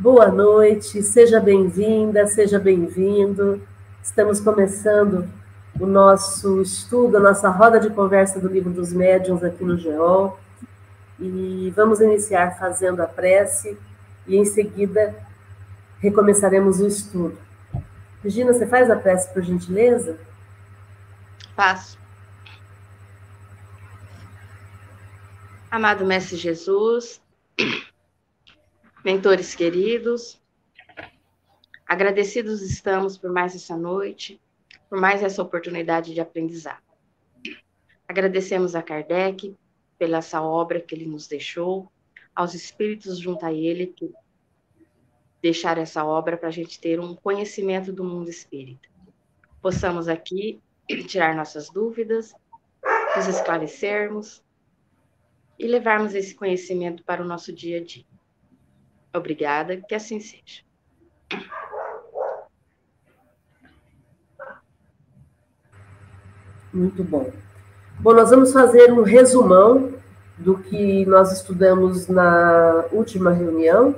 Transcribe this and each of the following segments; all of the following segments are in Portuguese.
Boa noite, seja bem-vinda, seja bem-vindo. Estamos começando o nosso estudo, a nossa roda de conversa do Livro dos Médiuns aqui no GEOL. E vamos iniciar fazendo a prece e em seguida recomeçaremos o estudo. Regina, você faz a prece, por gentileza? Faço. Amado Mestre Jesus, mentores queridos, agradecidos estamos por mais essa noite, por mais essa oportunidade de aprendizado. Agradecemos a Kardec pela essa obra que ele nos deixou, aos espíritos junto a ele que deixaram essa obra para a gente ter um conhecimento do mundo espírita. Possamos aqui tirar nossas dúvidas, nos esclarecermos e levarmos esse conhecimento para o nosso dia a dia. Obrigada, que assim seja. Muito bom. Bom, nós vamos fazer um resumão do que nós estudamos na última reunião.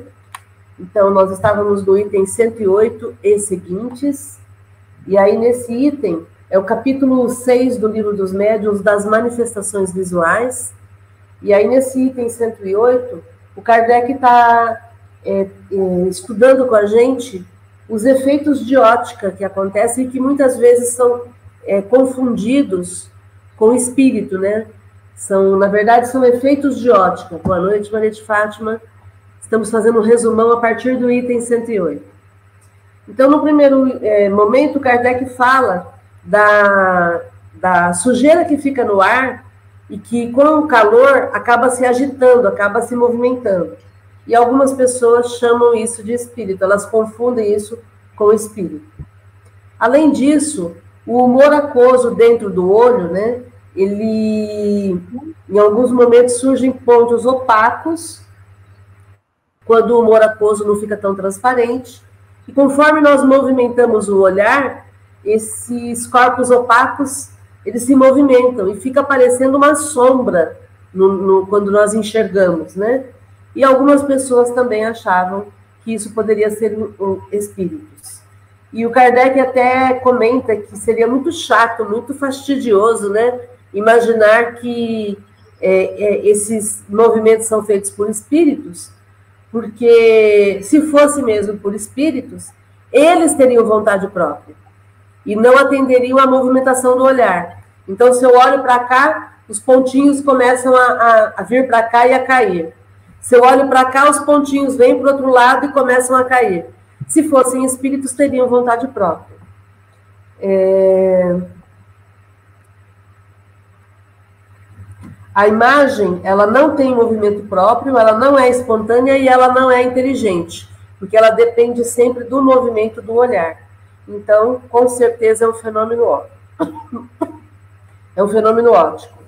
Então, nós estávamos no item 108 e seguintes, e aí nesse item é o capítulo 6 do livro dos médiuns das manifestações visuais, e aí, nesse item 108, o Kardec está é, é, estudando com a gente os efeitos de ótica que acontecem e que muitas vezes são é, confundidos com o espírito, né? São, na verdade, são efeitos de ótica. Boa noite, Maria de Fátima. Estamos fazendo um resumão a partir do item 108. Então, no primeiro é, momento, Kardec fala da, da sujeira que fica no ar e que com o calor acaba se agitando, acaba se movimentando. E algumas pessoas chamam isso de espírito, elas confundem isso com espírito. Além disso, o humor aquoso dentro do olho, né, ele, em alguns momentos, surgem pontos opacos, quando o humor aquoso não fica tão transparente, e conforme nós movimentamos o olhar, esses corpos opacos eles se movimentam e fica parecendo uma sombra no, no, quando nós enxergamos, né? E algumas pessoas também achavam que isso poderia ser espíritos. E o Kardec até comenta que seria muito chato, muito fastidioso, né? Imaginar que é, é, esses movimentos são feitos por espíritos, porque se fosse mesmo por espíritos, eles teriam vontade própria e não atenderiam à movimentação do olhar. Então, se eu olho para cá, os pontinhos começam a, a, a vir para cá e a cair. Se eu olho para cá, os pontinhos vêm para o outro lado e começam a cair. Se fossem espíritos, teriam vontade própria. É... A imagem, ela não tem movimento próprio, ela não é espontânea e ela não é inteligente, porque ela depende sempre do movimento do olhar. Então, com certeza é um fenômeno óbvio. É um fenômeno óptico.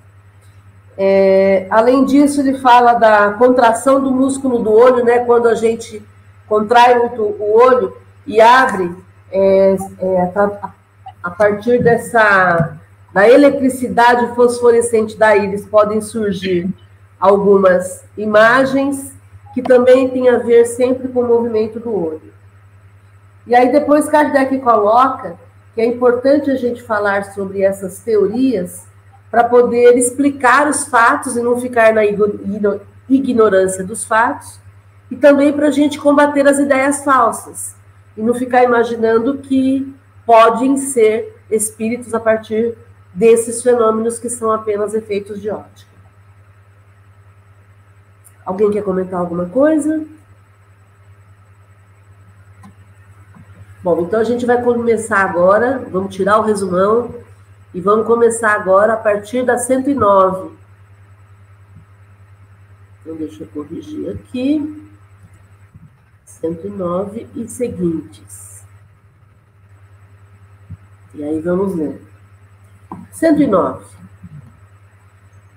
É, além disso, ele fala da contração do músculo do olho, né? Quando a gente contrai muito o olho e abre, é, é, a, a partir dessa da eletricidade fosforescente da íris podem surgir algumas imagens que também têm a ver sempre com o movimento do olho. E aí depois Kardec coloca que é importante a gente falar sobre essas teorias para poder explicar os fatos e não ficar na ignorância dos fatos, e também para a gente combater as ideias falsas e não ficar imaginando que podem ser espíritos a partir desses fenômenos que são apenas efeitos de ótica. Alguém quer comentar alguma coisa? Bom, então a gente vai começar agora, vamos tirar o resumão e vamos começar agora a partir da 109. Então, deixa eu corrigir aqui. 109 e seguintes. E aí vamos ler. 109.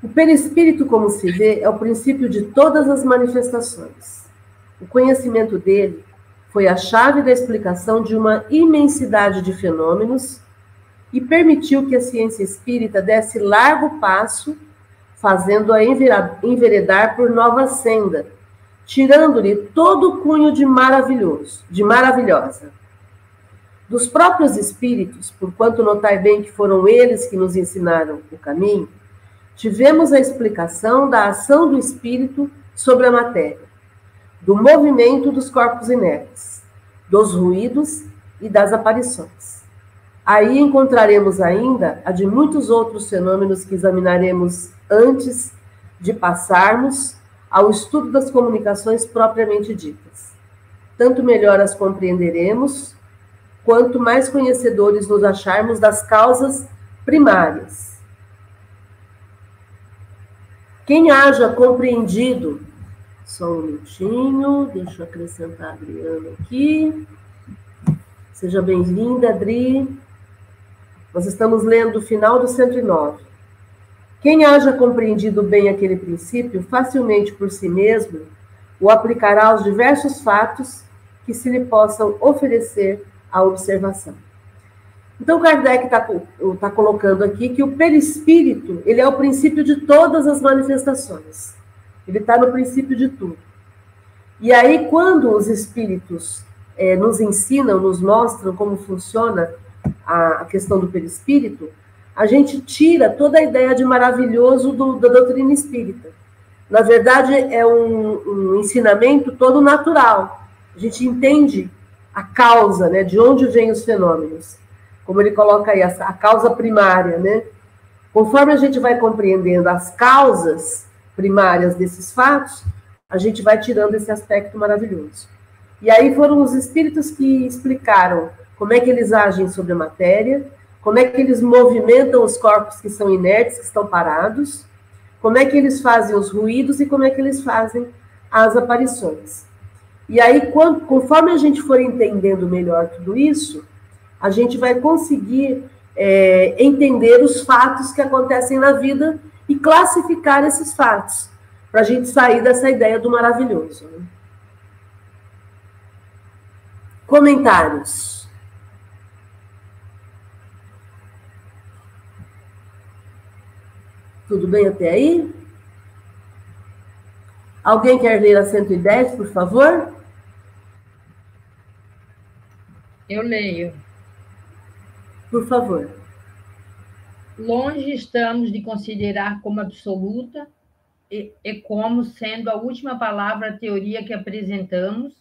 O perispírito, como se vê, é o princípio de todas as manifestações. O conhecimento dele foi a chave da explicação de uma imensidade de fenômenos e permitiu que a ciência espírita desse largo passo, fazendo-a enveredar por nova senda, tirando-lhe todo o cunho de maravilhoso, de maravilhosa. Dos próprios espíritos, porquanto notai bem que foram eles que nos ensinaram o caminho, tivemos a explicação da ação do espírito sobre a matéria, do movimento dos corpos inertes, dos ruídos e das aparições. Aí encontraremos ainda a de muitos outros fenômenos que examinaremos antes de passarmos ao estudo das comunicações propriamente ditas. Tanto melhor as compreenderemos, quanto mais conhecedores nos acharmos das causas primárias. Quem haja compreendido, só um minutinho, deixa eu acrescentar a Adriana aqui. Seja bem-vinda, Adri. Nós estamos lendo o final do 109. Quem haja compreendido bem aquele princípio, facilmente por si mesmo, o aplicará aos diversos fatos que se lhe possam oferecer à observação. Então, Kardec está tá colocando aqui que o perispírito ele é o princípio de todas as manifestações. Ele está no princípio de tudo. E aí, quando os espíritos é, nos ensinam, nos mostram como funciona a, a questão do perispírito, a gente tira toda a ideia de maravilhoso do, da doutrina espírita. Na verdade, é um, um, ensinamento todo natural. A gente entende a causa, né, de onde vêm os fenômenos. Como ele coloca aí, a, a causa primária, né? Conforme a gente vai compreendendo as causas primárias desses fatos, a gente vai tirando esse aspecto maravilhoso. E aí foram os espíritos que explicaram como é que eles agem sobre a matéria, como é que eles movimentam os corpos que são inertes, que estão parados, como é que eles fazem os ruídos e como é que eles fazem as aparições. E aí, conforme a gente for entendendo melhor tudo isso, a gente vai conseguir é, entender os fatos que acontecem na vida e classificar esses fatos, para a gente sair dessa ideia do maravilhoso. Né? Comentários. Tudo bem até aí? Alguém quer ler a 110, por favor? Eu leio. Por favor. Longe estamos de considerar como absoluta e, e como sendo a última palavra a teoria que apresentamos.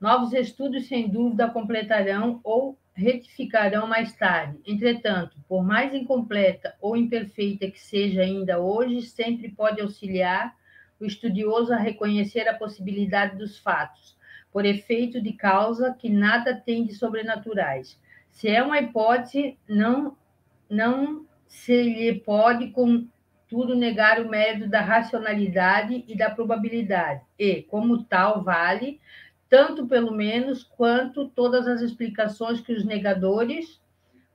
Novos estudos, sem dúvida, completarão ou retificarão mais tarde. Entretanto, por mais incompleta ou imperfeita que seja ainda hoje, sempre pode auxiliar o estudioso a reconhecer a possibilidade dos fatos, por efeito de causa que nada tem de sobrenaturais. Se é uma hipótese, não, não se lhe pode, contudo, negar o mérito da racionalidade e da probabilidade, e, como tal, vale tanto pelo menos quanto todas as explicações que os negadores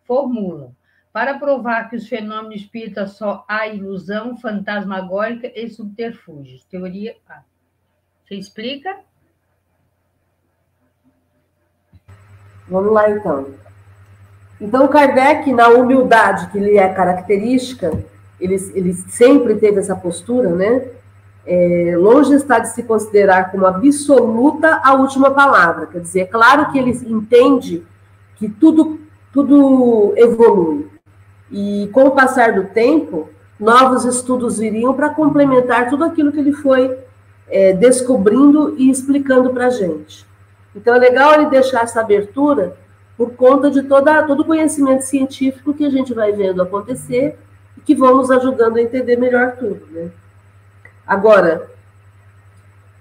formulam, para provar que os fenômenos espíritas só há ilusão fantasmagórica e subterfúgios. Teoria A. Você explica? Vamos lá, então. Então, Kardec, na humildade que lhe é característica, ele, ele sempre teve essa postura, né? É, longe está de se considerar como absoluta a última palavra. Quer dizer, é claro que ele entende que tudo, tudo evolui. E com o passar do tempo, novos estudos viriam para complementar tudo aquilo que ele foi é, descobrindo e explicando para a gente. Então é legal ele deixar essa abertura por conta de toda, todo o conhecimento científico que a gente vai vendo acontecer e que vão nos ajudando a entender melhor tudo. Né? Agora,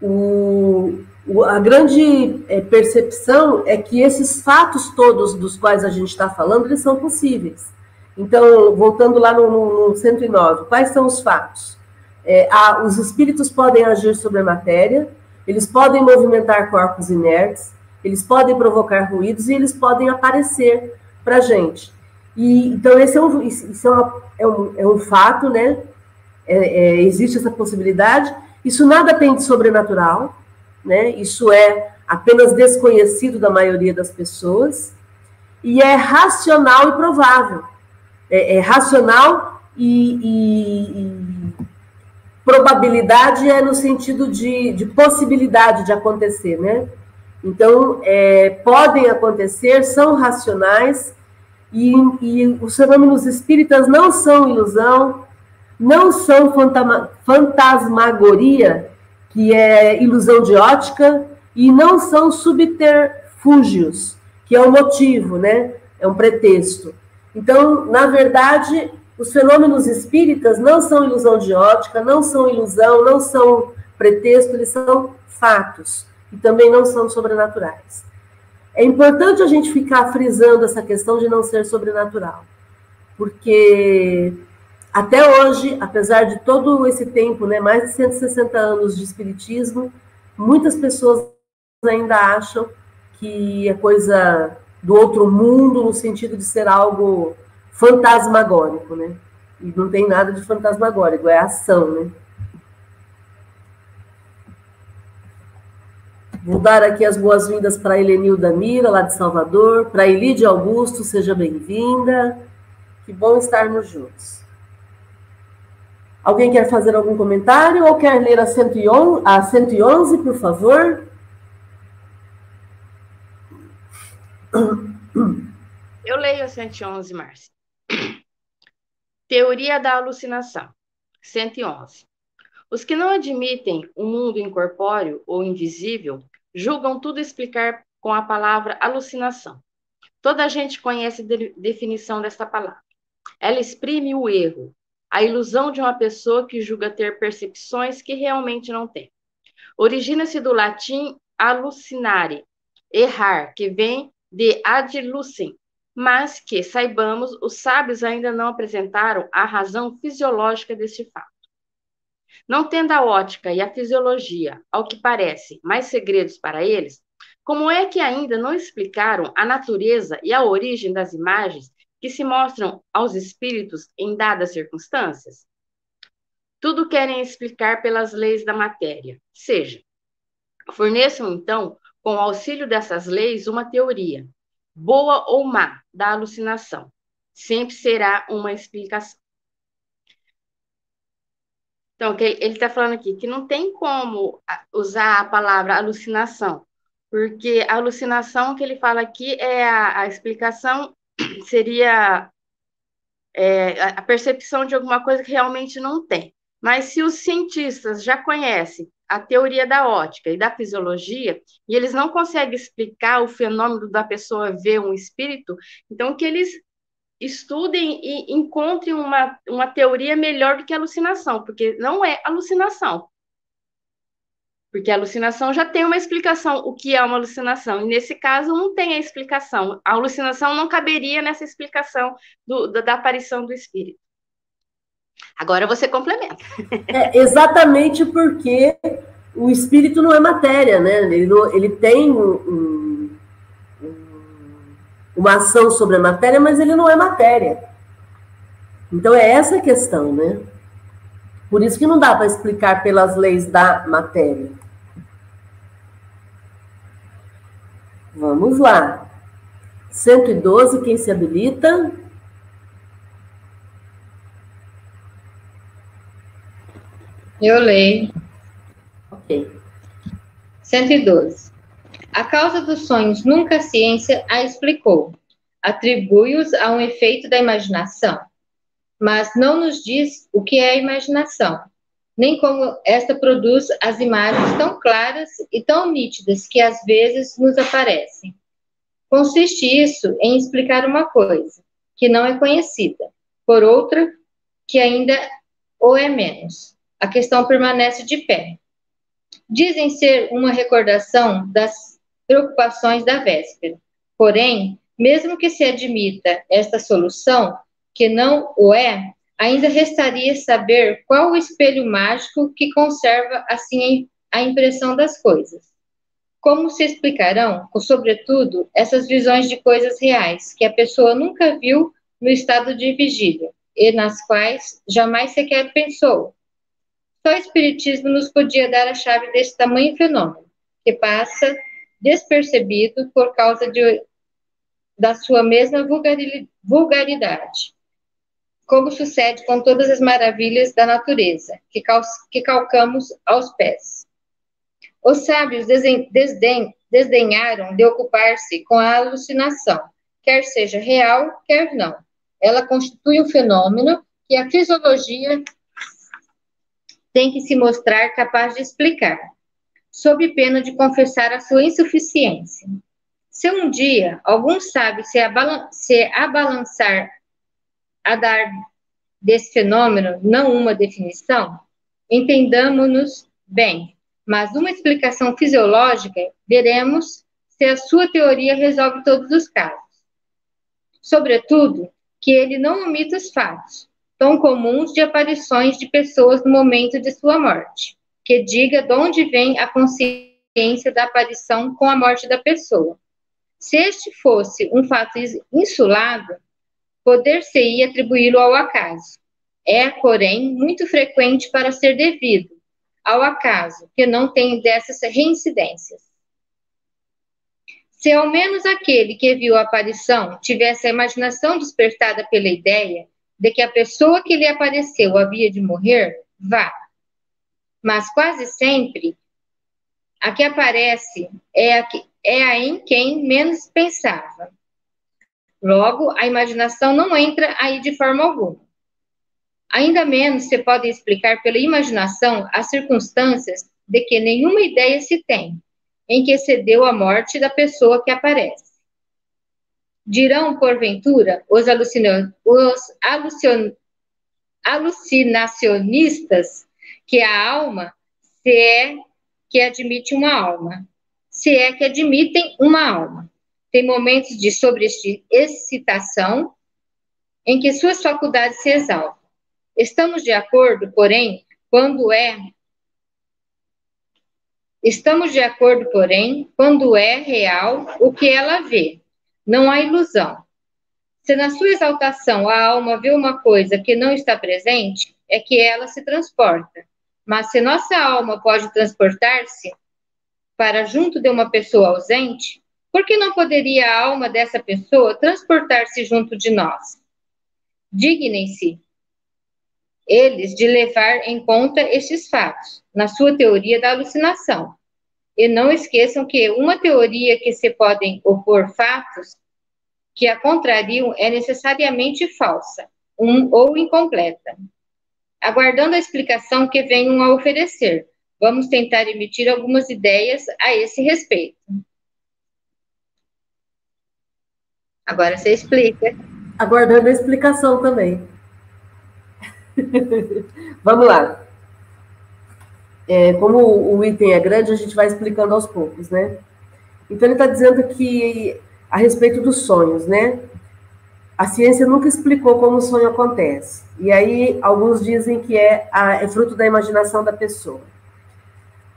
o, a grande é, percepção é que esses fatos todos dos quais a gente está falando, eles são possíveis. Então, voltando lá no, no 109, quais são os fatos? É, a, os espíritos podem agir sobre a matéria, eles podem movimentar corpos inertes, eles podem provocar ruídos e eles podem aparecer para a gente. E, então, esse é um, é, é, um, é um fato, né? É, é, existe essa possibilidade. Isso nada tem de sobrenatural, né? Isso é apenas desconhecido da maioria das pessoas e é racional e provável. É, é racional e, e, probabilidade é no sentido de, de possibilidade de acontecer, né? Então, é, podem acontecer, são racionais, e, e, os fenômenos espíritas não são ilusão, não são fantasmagoria, que é ilusão de ótica, e não são subterfúgios, que é o motivo, né? É um pretexto. Então, na verdade, os fenômenos espíritas não são ilusão de ótica, não são ilusão, não são pretexto, eles são fatos e também não são sobrenaturais. É importante a gente ficar frisando essa questão de não ser sobrenatural, porque até hoje, apesar de todo esse tempo, né, mais de 160 anos de espiritismo, muitas pessoas ainda acham que é coisa do outro mundo no sentido de ser algo fantasmagórico, né? E não tem nada de fantasmagórico, é ação, né? Vou dar aqui as boas-vindas para Helenilda Mira, lá de Salvador, para Elide Augusto, seja bem-vinda. Que bom estarmos juntos. Alguém quer fazer algum comentário ou quer ler a 111, a 111 por favor? Eu leio a 111, Márcia. Teoria da alucinação. 111. Os que não admitem o um mundo incorpóreo ou invisível julgam tudo explicar com a palavra alucinação. Toda a gente conhece a de definição desta palavra. Ela exprime o erro, a ilusão de uma pessoa que julga ter percepções que realmente não tem. Origina-se do latim alucinare, errar, que vem de ad lucem, mas que, saibamos, os sábios ainda não apresentaram a razão fisiológica deste fato. Não tendo a ótica e a fisiologia, ao que parece, mais segredos para eles, como é que ainda não explicaram a natureza e a origem das imagens que se mostram aos espíritos em dadas circunstâncias? Tudo querem explicar pelas leis da matéria, seja, forneçam então, com auxílio dessas leis, uma teoria, boa ou má, da alucinação. Sempre será uma explicação. Então, ele está falando aqui que não tem como usar a palavra alucinação, porque a alucinação que ele fala aqui é a, a explicação seria é, a percepção de alguma coisa que realmente não tem. Mas se os cientistas já conhecem a teoria da ótica e da fisiologia, e eles não conseguem explicar o fenômeno da pessoa ver um espírito, então que eles estudem e encontrem uma, uma teoria melhor do que alucinação, porque não é alucinação. Porque a alucinação já tem uma explicação, o que é uma alucinação. E nesse caso, não tem a explicação. A alucinação não caberia nessa explicação do, da, aparição do espírito. Agora você complementa. É, exatamente porque o espírito não é matéria, né? Ele, não, ele tem um, um, uma ação sobre a matéria, mas ele não é matéria. Então é essa a questão, né? Por isso que não dá para explicar pelas leis da matéria. Vamos lá. 112, quem se habilita? Eu leio. Ok. 112. A causa dos sonhos nunca a ciência a explicou. Atribui-os a um efeito da imaginação, mas não nos diz o que é a imaginação, nem como esta produz as imagens tão claras e tão nítidas que às vezes nos aparecem. Consiste isso em explicar uma coisa que não é conhecida, por outra que ainda ou é menos a questão permanece de pé. Dizem ser uma recordação das preocupações da véspera. Porém, mesmo que se admita esta solução, que não o é, ainda restaria saber qual o espelho mágico que conserva assim a impressão das coisas. Como se explicarão, sobretudo, essas visões de coisas reais que a pessoa nunca viu no estado de vigília e nas quais jamais sequer pensou, só o Espiritismo nos podia dar a chave desse tamanho fenômeno, que passa despercebido por causa de, da sua mesma vulgaridade. Como sucede com todas as maravilhas da natureza, que, cal que calcamos aos pés. Os sábios desden desdenharam de ocupar-se com a alucinação, quer seja real, quer não. Ela constitui um fenômeno que a fisiologia tem que se mostrar capaz de explicar, sob pena de confessar a sua insuficiência. Se um dia algum sábio se, abalan se abalançar a dar desse fenômeno não uma definição, entendamos-nos bem, mas uma explicação fisiológica, veremos se a sua teoria resolve todos os casos. Sobretudo, que ele não omita os fatos, tão comuns de aparições de pessoas no momento de sua morte, que diga de onde vem a consciência da aparição com a morte da pessoa. Se este fosse um fato insulado, poder-se-ia atribuí-lo ao acaso. É, porém, muito frequente para ser devido ao acaso, que não tem dessas reincidências. Se ao menos aquele que viu a aparição tivesse a imaginação despertada pela ideia de que a pessoa que lhe apareceu havia de morrer, vá. Mas quase sempre, a que aparece é a, que, é a em quem menos pensava. Logo, a imaginação não entra aí de forma alguma. Ainda menos se pode explicar pela imaginação as circunstâncias de que nenhuma ideia se tem, em que se deu a morte da pessoa que aparece. Dirão, porventura, os, alucina os alucinacionistas que a alma se é que admite uma alma, se é que admitem uma alma tem momentos de sobreexcitação em que suas faculdades se exaltam. Estamos de acordo, porém, quando é Estamos de acordo, porém, quando é real o que ela vê. Não há ilusão. Se na sua exaltação a alma vê uma coisa que não está presente, é que ela se transporta. Mas se nossa alma pode transportar-se para junto de uma pessoa ausente, por que não poderia a alma dessa pessoa transportar-se junto de nós? Dignem-se eles de levar em conta estes fatos na sua teoria da alucinação. E não esqueçam que uma teoria que se podem opor fatos que a contrariam é necessariamente falsa um, ou incompleta. Aguardando a explicação que venham a oferecer, vamos tentar emitir algumas ideias a esse respeito. Agora você explica. Aguardando a explicação também. Vamos lá. É, como o item é grande, a gente vai explicando aos poucos, né? Então, ele está dizendo que, a respeito dos sonhos, né? A ciência nunca explicou como o sonho acontece. E aí, alguns dizem que é, a, é fruto da imaginação da pessoa.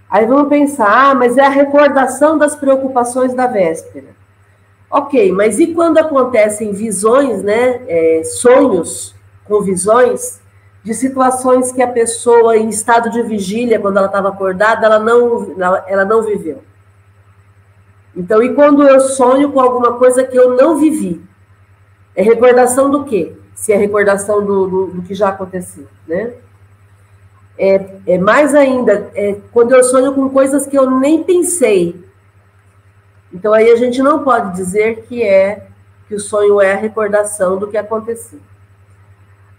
Aí vamos pensar, ah, mas é a recordação das preocupações da véspera. Ok, mas e quando acontecem visões, né, é, sonhos com visões de situações que a pessoa em estado de vigília, quando ela estava acordada, ela não, ela não viveu? Então, e quando eu sonho com alguma coisa que eu não vivi? É recordação do quê? Se é recordação do, do, do que já aconteceu, né? É, é mais ainda, é quando eu sonho com coisas que eu nem pensei, então aí a gente não pode dizer que é que o sonho é a recordação do que aconteceu.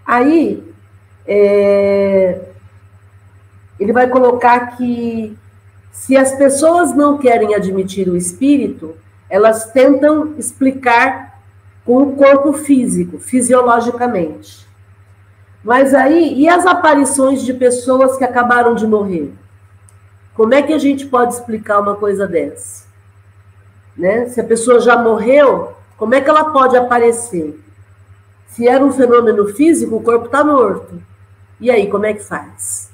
Aí é, ele vai colocar que se as pessoas não querem admitir o espírito, elas tentam explicar com o corpo físico, fisiologicamente. Mas aí, e as aparições de pessoas que acabaram de morrer? Como é que a gente pode explicar uma coisa dessa? Né? Se a pessoa já morreu, como é que ela pode aparecer? Se era um fenômeno físico, o corpo está morto. E aí, como é que faz?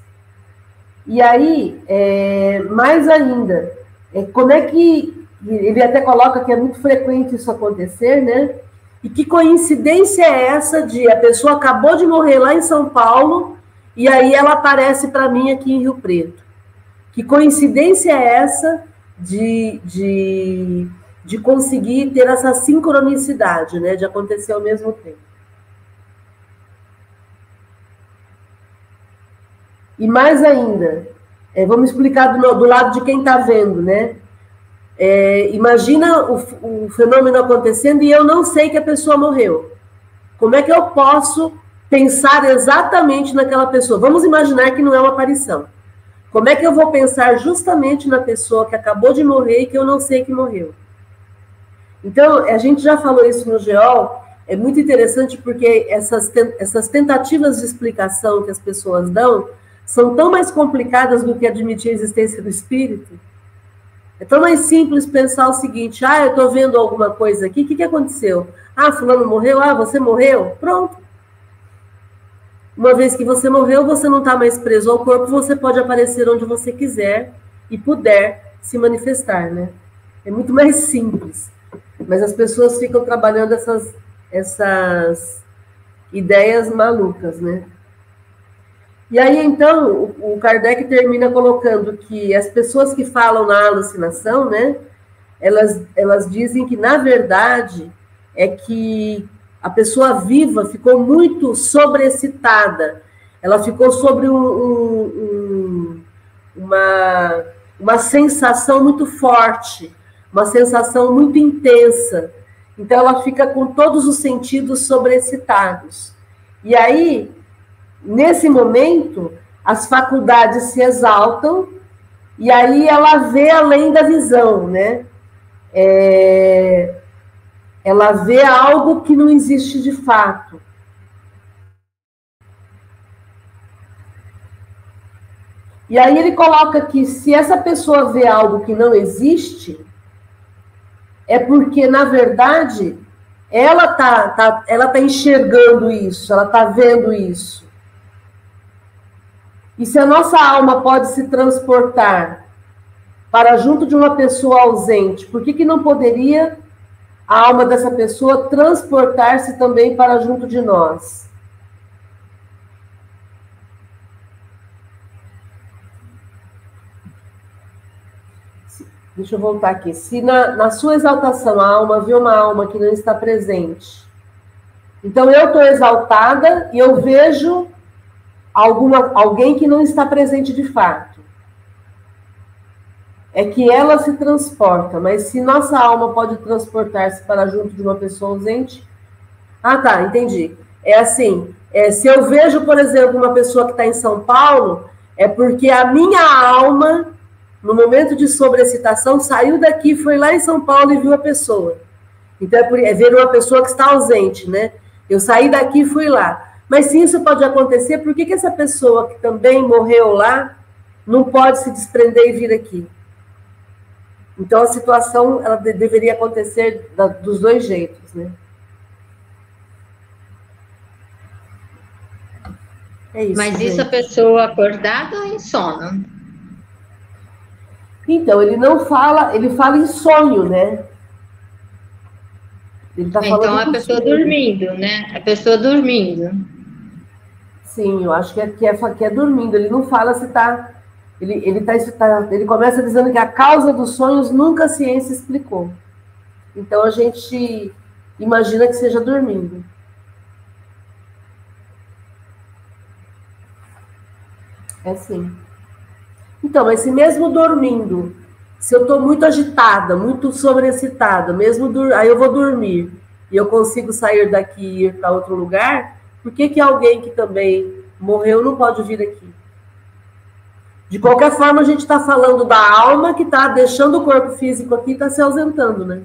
E aí, é, mais ainda, é, como é que. Ele até coloca que é muito frequente isso acontecer, né? E que coincidência é essa de a pessoa acabou de morrer lá em São Paulo e aí ela aparece para mim aqui em Rio Preto? Que coincidência é essa de, de, de conseguir ter essa sincronicidade, né, de acontecer ao mesmo tempo. E mais ainda, é, vamos explicar do, do, lado de quem está vendo, né? É, imagina o, o fenômeno acontecendo e eu não sei que a pessoa morreu. Como é que eu posso pensar exatamente naquela pessoa? Vamos imaginar que não é uma aparição. Como é que eu vou pensar justamente na pessoa que acabou de morrer e que eu não sei que morreu? Então, a gente já falou isso no GEOL, é muito interessante porque essas, essas tentativas de explicação que as pessoas dão são tão mais complicadas do que admitir a existência do espírito. É tão mais simples pensar o seguinte: ah, eu estou vendo alguma coisa aqui, o que, que aconteceu? Ah, fulano morreu, ah, você morreu? Pronto. Uma vez que você morreu, você não está mais preso ao corpo, você pode aparecer onde você quiser e puder se manifestar, né? É muito mais simples. Mas as pessoas ficam trabalhando essas, essas ideias malucas, né? E aí, então, o Kardec termina colocando que as pessoas que falam na alucinação, né, elas, elas dizem que, na verdade, é que a pessoa viva ficou muito sobreexcitada, ela ficou sobre um, um, um, uma, uma sensação muito forte, uma sensação muito intensa. Então, ela fica com todos os sentidos sobreexcitados. E aí, nesse momento, as faculdades se exaltam e aí ela vê além da visão, né? É, ela vê algo que não existe de fato. E aí ele coloca que se essa pessoa vê algo que não existe, é porque, na verdade, ela tá, tá, ela tá enxergando isso, ela tá vendo isso. E se a nossa alma pode se transportar para junto de uma pessoa ausente, por que, que não poderia a alma dessa pessoa transportar-se também para junto de nós? Deixa eu voltar aqui. Se na, na sua exaltação a alma vê uma alma que não está presente, então eu estou exaltada e eu vejo alguma, alguém que não está presente de fato. É que ela se transporta, mas se nossa alma pode transportar-se para junto de uma pessoa ausente. Ah, tá, entendi. É assim: é, se eu vejo, por exemplo, uma pessoa que está em São Paulo, é porque a minha alma, no momento de sobrecitação, saiu daqui, foi lá em São Paulo e viu a pessoa. Então, é, por, é ver uma pessoa que está ausente, né? Eu saí daqui e fui lá. Mas se isso pode acontecer, por que, que essa pessoa que também morreu lá não pode se desprender e vir aqui? Então a situação ela de, deveria acontecer da, dos dois jeitos, né? É isso, Mas gente. isso a pessoa acordada ou em sono? Então, ele não fala, ele fala em sonho, né? Ele tá então a pessoa sonho. dormindo, né? A pessoa dormindo. Sim, eu acho que é, que é, que é dormindo. Ele não fala se está. Ele, ele, tá, tá, ele começa dizendo que a causa dos sonhos nunca a ciência explicou. Então a gente imagina que seja dormindo. É assim. Então, mas se mesmo dormindo, se eu estou muito agitada, muito sobreexcitada, mesmo aí eu vou dormir e eu consigo sair daqui e ir para outro lugar, por que, que alguém que também morreu não pode vir aqui? De qualquer forma, a gente está falando da alma que está deixando o corpo físico aqui e está se ausentando, né?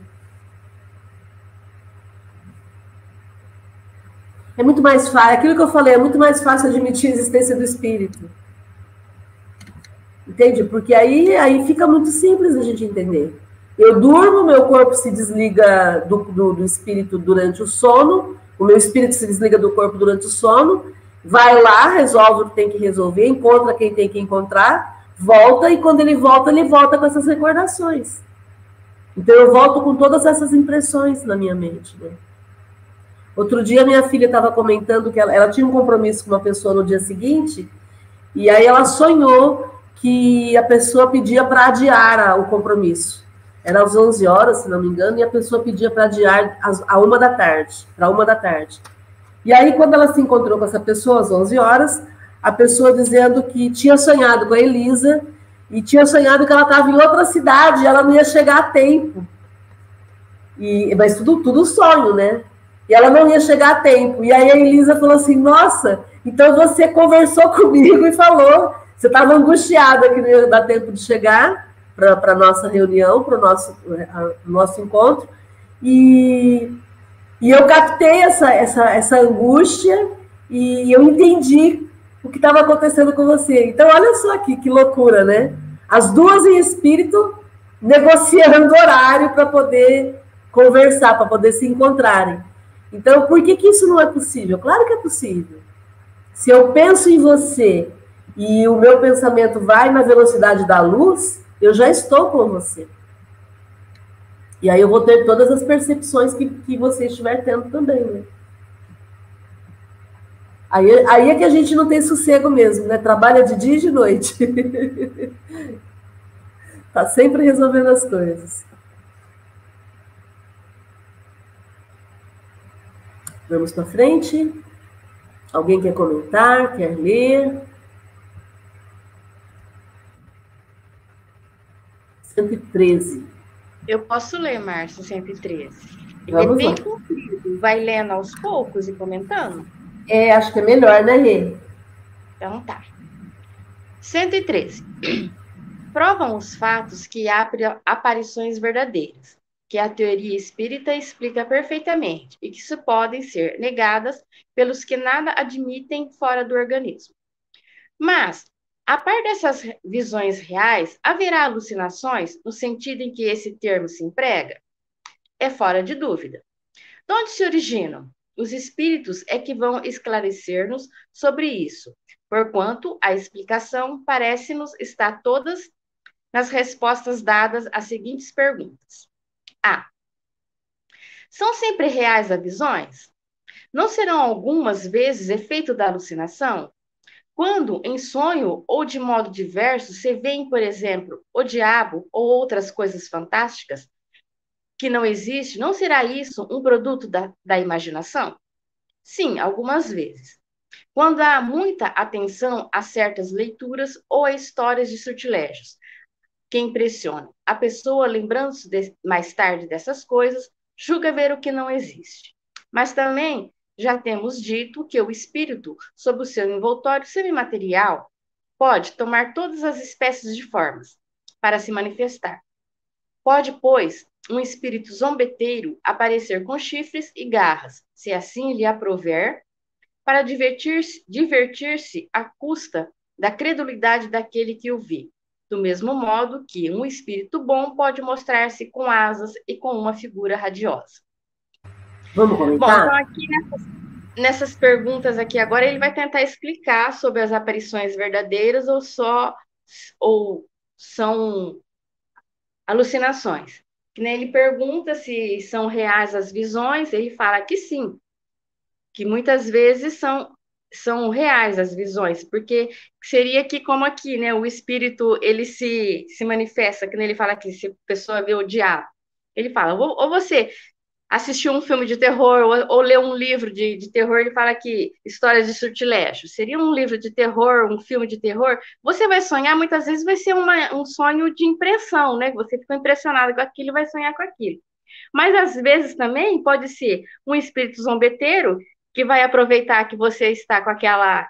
É muito mais fácil, aquilo que eu falei, é muito mais fácil admitir a existência do espírito. Entende? Porque aí, aí fica muito simples a gente entender. Eu durmo, meu corpo se desliga do, do, do espírito durante o sono, o meu espírito se desliga do corpo durante o sono, vai lá, resolve o que tem que resolver, encontra quem tem que encontrar, volta, e quando ele volta, ele volta com essas recordações. Então eu volto com todas essas impressões na minha mente. Né? Outro dia minha filha estava comentando que ela, ela tinha um compromisso com uma pessoa no dia seguinte, e aí ela sonhou que a pessoa pedia para adiar o compromisso. Era às 11 horas, se não me engano, e a pessoa pedia para adiar a uma da tarde, para uma da tarde. E aí, quando ela se encontrou com essa pessoa às 11 horas, a pessoa dizendo que tinha sonhado com a Elisa e tinha sonhado que ela estava em outra cidade, ela não ia chegar a tempo. E, mas tudo, tudo sonho, né? E ela não ia chegar a tempo. E aí a Elisa falou assim: Nossa, então você conversou comigo e falou. Você estava angustiada que não ia dar tempo de chegar para a nossa reunião, para o nosso, nosso encontro. E, e eu captei essa, essa, essa angústia e eu entendi o que estava acontecendo com você. Então, olha só aqui, que loucura, né? As duas em espírito negociando horário para poder conversar, para poder se encontrarem. Então, por que, que isso não é possível? Claro que é possível. Se eu penso em você e o meu pensamento vai na velocidade da luz, eu já estou com você. E aí eu vou ter todas as percepções que, que você estiver tendo também, né? Aí, aí é que a gente não tem sossego mesmo, né? Trabalha de dia e de noite. tá sempre resolvendo as coisas. Vamos para frente. Alguém quer comentar, quer ler? 113. Eu posso ler, Márcio, 113. Ele é bem comprido. Vai lendo aos poucos e comentando? É, acho que é melhor, né, Rê? Então tá. 113. Provam os fatos que há aparições verdadeiras que a teoria espírita explica perfeitamente e que se podem ser negadas pelos que nada admitem fora do organismo. Mas, a par dessas visões reais, haverá alucinações no sentido em que esse termo se emprega? É fora de dúvida. De onde se originam? Os espíritos é que vão esclarecer-nos sobre isso, porquanto a explicação parece-nos estar todas nas respostas dadas às seguintes perguntas. A. São sempre reais as visões? Não serão algumas vezes efeito da alucinação? Quando, em sonho ou de modo diverso, se veem, por exemplo, o diabo ou outras coisas fantásticas que não existe, não será isso um produto da, da imaginação? Sim, algumas vezes. Quando há muita atenção a certas leituras ou a histórias de sortilégios, que impressiona. A pessoa, lembrando-se mais tarde dessas coisas, julga ver o que não existe. Mas também já temos dito que o espírito, sob o seu envoltório semimaterial, pode tomar todas as espécies de formas para se manifestar. Pode, pois, um espírito zombeteiro aparecer com chifres e garras, se assim lhe aprover, para divertir-se divertir à custa da credulidade daquele que o vê do mesmo modo que um espírito bom pode mostrar-se com asas e com uma figura radiosa. Vamos comentar? Bom, então aqui nessas, nessas perguntas aqui agora ele vai tentar explicar sobre as aparições verdadeiras ou só ou são alucinações. Ele pergunta se são reais as visões, ele fala que sim, que muitas vezes são são reais as visões, porque seria que como aqui, né, o espírito ele se, se manifesta, que ele fala que se a pessoa vê o diabo, ele fala, ou, ou você assistiu um filme de terror ou, ou leu um livro de, de terror, ele fala que histórias de surtilégio, seria um livro de terror, um filme de terror, você vai sonhar, muitas vezes vai ser uma, um sonho de impressão, né, você ficou impressionado com aquilo e vai sonhar com aquilo. Mas às vezes também pode ser um espírito zombeteiro que vai aproveitar que você está com aquela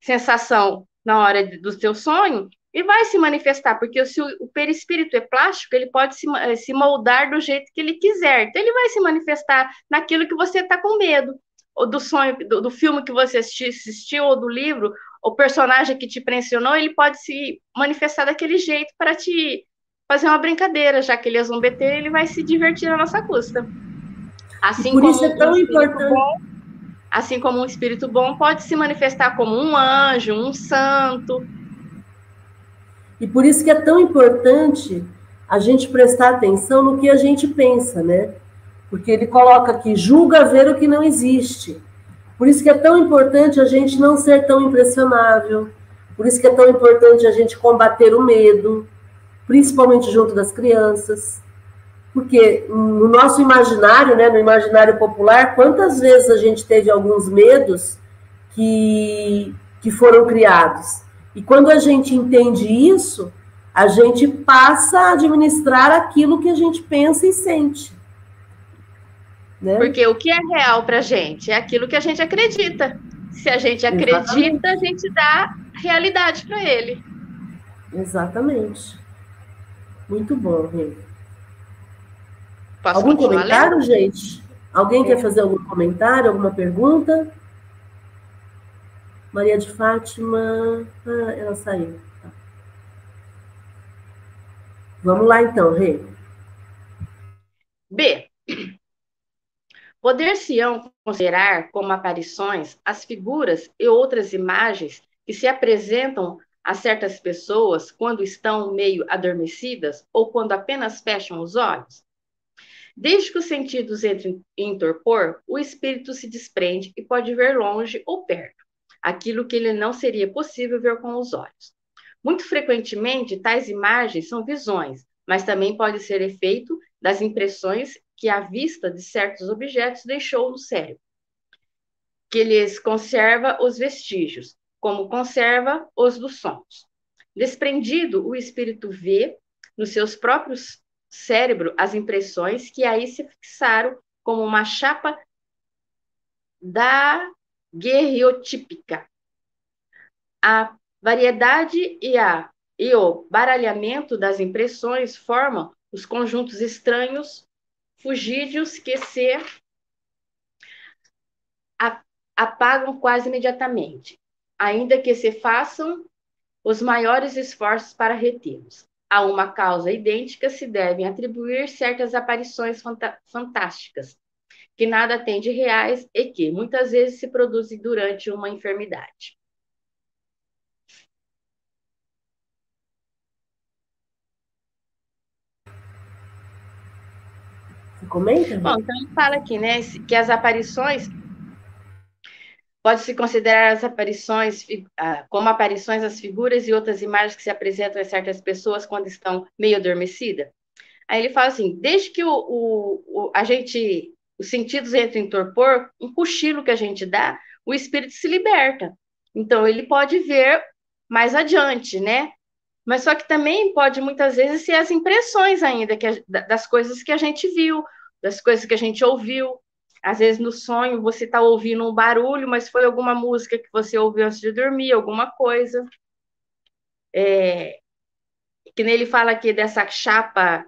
sensação na hora do seu sonho e vai se manifestar, porque se o, perispírito é plástico, ele pode se, eh, se moldar do jeito que ele quiser. Então, ele vai se manifestar naquilo que você está com medo, ou do sonho, do, do filme que você assistiu, ou do livro, o personagem que te impressionou, ele pode se manifestar daquele jeito para te fazer uma brincadeira, já que ele é zombeteiro, ele vai se divertir na nossa custa. Assim por como isso é tão importante. Bom, assim como um espírito bom pode se manifestar como um anjo, um santo. E por isso que é tão importante a gente prestar atenção no que a gente pensa, né? Porque ele coloca aqui, julga ver o que não existe. Por isso que é tão importante a gente não ser tão impressionável. Por isso que é tão importante a gente combater o medo, principalmente junto das crianças. Porque no nosso imaginário, né, no imaginário popular, quantas vezes a gente teve alguns medos que, que foram criados. E quando a gente entende isso, a gente passa a administrar aquilo que a gente pensa e sente. Né? Porque o que é real para a gente é aquilo que a gente acredita. Se a gente acredita, Exatamente. a gente dá realidade para ele. Exatamente. Muito bom, Rê. Algum comentário, lendo? gente? Alguém é. quer fazer algum comentário, alguma pergunta? Maria de Fátima. Ah, ela saiu. Vamos lá, então, Rê. B. Poder-se-ão considerar como aparições as figuras e outras imagens que se apresentam a certas pessoas quando estão meio adormecidas ou quando apenas fecham os olhos? Desde que os sentidos entrem em torpor, o espírito se desprende e pode ver longe ou perto aquilo que lhe não seria possível ver com os olhos. Muito frequentemente, tais imagens são visões, mas também pode ser efeito das impressões que a vista de certos objetos deixou no cérebro, que lhes conserva os vestígios, como conserva os dos sons. Desprendido, o espírito vê nos seus próprios cérebro as impressões que aí se fixaram como uma chapa da guerriotípica. A variedade e, a, e o baralhamento das impressões formam os conjuntos estranhos, fugídios que se apagam quase imediatamente, ainda que se façam os maiores esforços para retê-los. A uma causa idêntica se devem atribuir certas aparições fantásticas, que nada tem de reais e que muitas vezes se produzem durante uma enfermidade. Comenta? Bom, então ele fala aqui, né, que as aparições pode-se considerar as aparições ah, como aparições as figuras e outras imagens que se apresentam a certas pessoas quando estão meio adormecidas. Aí ele fala assim, desde que o, o, o a gente os sentidos entram em torpor, um cochilo que a gente dá, o espírito se liberta. Então, ele pode ver mais adiante, né? Mas só que também pode, muitas vezes, ser as impressões ainda que das coisas que a gente viu, das coisas que a gente ouviu. Às vezes, no sonho, você está ouvindo um barulho, mas foi alguma música que você ouviu antes de dormir, alguma coisa. É, que nele fala aqui dessa chapa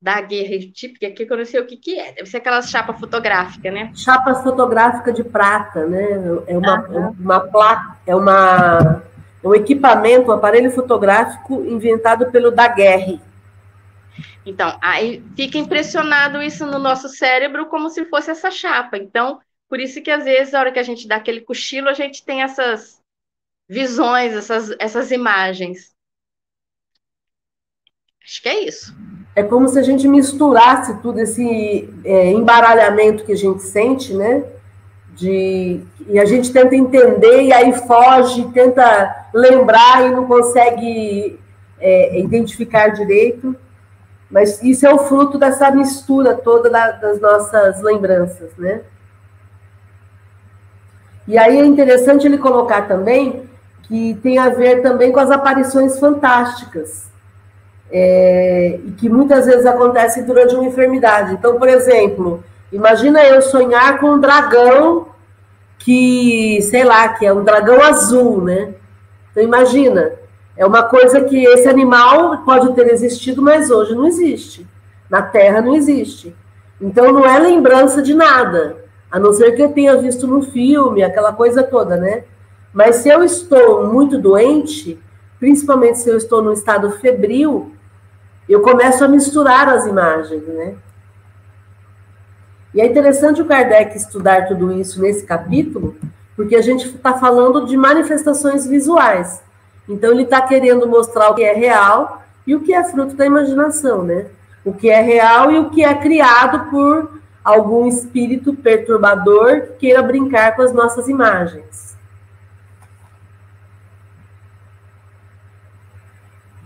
da guerra típica, que eu não sei o que, que é. Deve ser aquela chapa fotográfica, né? Chapa fotográfica de prata, né? É uma, ah, uma placa, é uma é um equipamento, um aparelho fotográfico inventado pelo Daguerre. Então, aí fica impressionado isso no nosso cérebro como se fosse essa chapa. Então, por isso que às vezes, a hora que a gente dá aquele cochilo, a gente tem essas visões, essas, essas imagens. Acho que é isso é como se a gente misturasse tudo esse é, embaralhamento que a gente sente, né? De, e a gente tenta entender e aí foge, tenta lembrar e não consegue é, identificar direito. Mas isso é o fruto dessa mistura toda da, das nossas lembranças, né? E aí é interessante ele colocar também que tem a ver também com as aparições fantásticas é, e que muitas vezes acontece durante uma enfermidade. Então, por exemplo, imagina eu sonhar com um dragão que, sei lá, que é um dragão azul, né? Então, imagina, é uma coisa que esse animal pode ter existido, mas hoje não existe. Na Terra não existe. Então, não é lembrança de nada, a não ser que eu tenha visto no filme, aquela coisa toda, né? Mas se eu estou muito doente, principalmente se eu estou num estado febril, eu começo a misturar as imagens, né? E é interessante o Kardec estudar tudo isso nesse capítulo, porque a gente está falando de manifestações visuais. Então, ele está querendo mostrar o que é real e o que é fruto da imaginação, né? O que é real e o que é criado por algum espírito perturbador que queira brincar com as nossas imagens.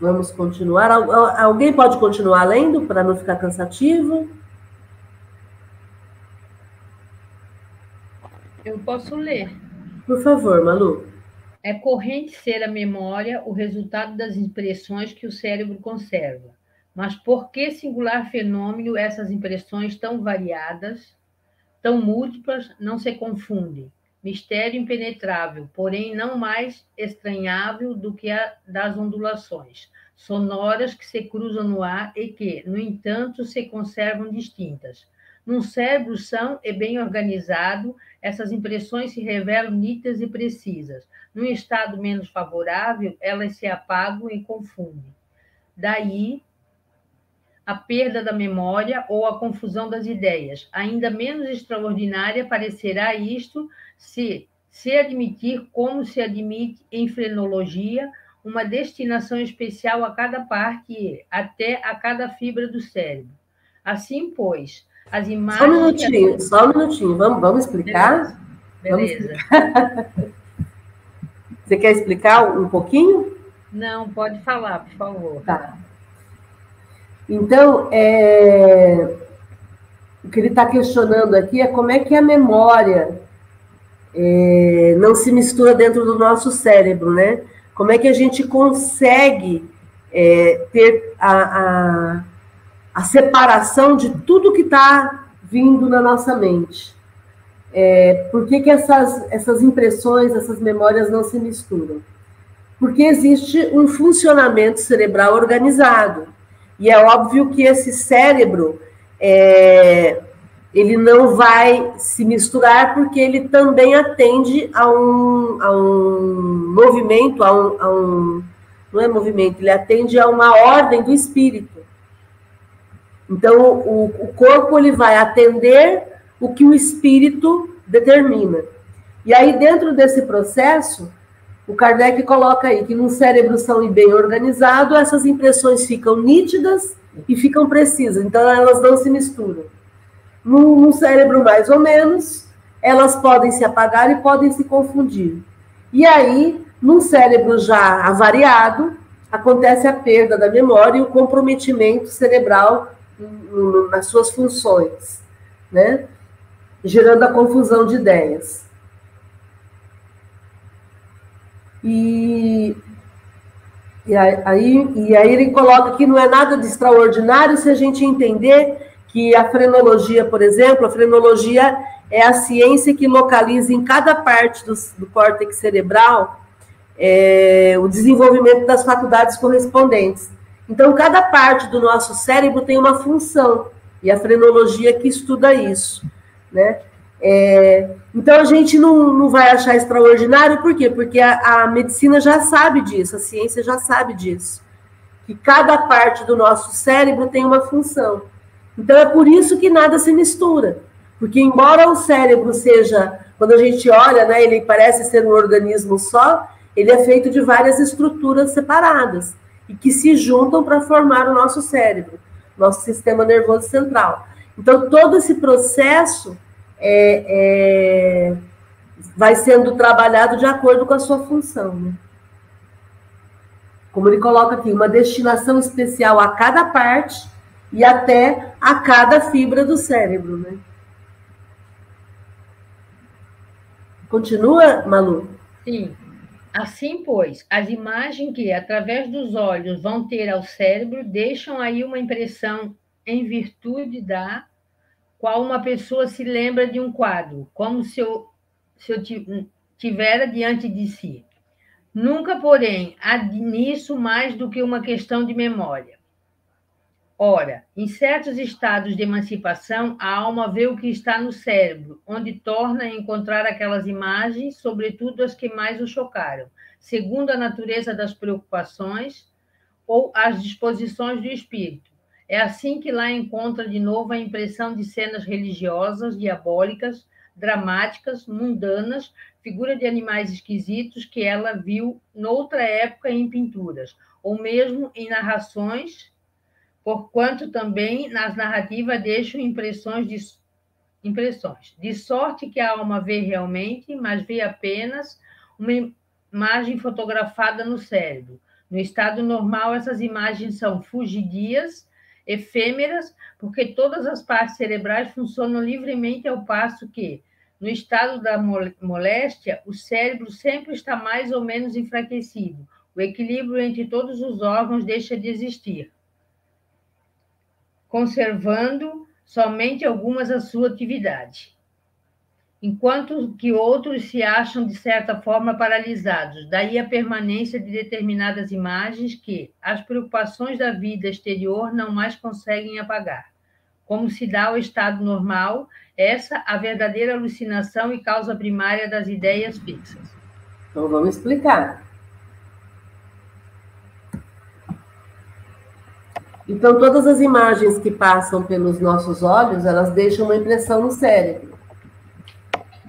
Vamos continuar. Alguém pode continuar lendo para não ficar cansativo? Eu posso ler. Por favor, Malu. É corrente ser a memória o resultado das impressões que o cérebro conserva. Mas por que singular fenômeno essas impressões tão variadas, tão múltiplas, não se confundem? Mistério impenetrável, porém não mais estranhável do que a das ondulações sonoras que se cruzam no ar e que, no entanto, se conservam distintas. Num cérebro são e bem organizado, essas impressões se revelam nítidas e precisas. Num estado menos favorável, elas se apagam e confundem. Daí a perda da memória ou a confusão das ideias. Ainda menos extraordinária parecerá isto se se admitir como se admite em frenologia uma destinação especial a cada parte até a cada fibra do cérebro. Assim, pois, as imagens. Só um minutinho, só um minutinho. Vamos, vamos explicar? Beleza. Vamos explicar. Você quer explicar um pouquinho? Não, pode falar, por favor. Tá. Então, é... o que ele está questionando aqui é como é que a memória é... não se mistura dentro do nosso cérebro, né? Como é que a gente consegue é, ter a, a, a, separação de tudo que está vindo na nossa mente? É, por que, que essas, essas impressões, essas memórias não se misturam? Porque existe um funcionamento cerebral organizado. E é óbvio que esse cérebro é, ele não vai se misturar porque ele também atende a um, a um movimento, a um, a um, não é movimento, ele atende a uma ordem do espírito. Então, o, o corpo ele vai atender o que o espírito determina. E aí, dentro desse processo, o Kardec coloca aí que num cérebro são e bem organizado, essas impressões ficam nítidas e ficam precisas, então elas não se misturam num, cérebro mais ou menos, elas podem se apagar e podem se confundir. E aí, num cérebro já avariado, acontece a perda da memória e o comprometimento cerebral nas suas funções, né? gerando a confusão de ideias. E, e, aí, e aí ele coloca que não é nada de extraordinário se a gente entender que a frenologia, por exemplo, a frenologia é a ciência que localiza em cada parte do, do córtex cerebral é, o desenvolvimento das faculdades correspondentes. Então, cada parte do nosso cérebro tem uma função, e a frenologia que estuda isso, né? É, então, a gente não, não vai achar extraordinário, por quê? Porque a, a medicina já sabe disso, a ciência já sabe disso, que cada parte do nosso cérebro tem uma função. Então é por isso que nada se mistura. Porque embora o cérebro seja, quando a gente olha, né, ele parece ser um organismo só, ele é feito de várias estruturas separadas e que se juntam para formar o nosso cérebro, nosso sistema nervoso central. Então todo esse processo é, é, vai sendo trabalhado de acordo com a sua função. Né? Como ele coloca aqui, uma destinação especial a cada parte e até a cada fibra do cérebro, né? Continua, Malu? Sim. Assim, pois, as imagens que, através dos olhos, vão ter ao cérebro deixam aí uma impressão em virtude da qual uma pessoa se lembra de um quadro, como se eu, se eu tivera diante de si. Nunca, porém, há nisso mais do que uma questão de memória. Ora, em certos estados de emancipação, a alma vê o que está no cérebro, onde torna a encontrar aquelas imagens, sobretudo as que mais o chocaram, segundo a natureza das preocupações ou as disposições do espírito. É assim que lá encontra de novo a impressão de cenas religiosas, diabólicas, dramáticas, mundanas, figura de animais esquisitos que ela viu noutra época em pinturas, ou mesmo em narrações porquanto também nas narrativas deixam impressões de, impressões, de sorte que a alma vê realmente, mas vê apenas uma imagem fotografada no cérebro. No estado normal, essas imagens são fugidias, efêmeras, porque todas as partes cerebrais funcionam livremente ao passo que, No estado da moléstia, o cérebro sempre está mais ou menos enfraquecido. O equilíbrio entre todos os órgãos deixa de existir, conservando somente algumas a sua atividade. Enquanto que outros se acham, de certa forma, paralisados. Daí a permanência de determinadas imagens que as preocupações da vida exterior não mais conseguem apagar como se dá ao estado normal, essa a verdadeira alucinação e causa primária das ideias fixas. Então vamos explicar. Então todas as imagens que passam pelos nossos olhos, elas deixam uma impressão no cérebro.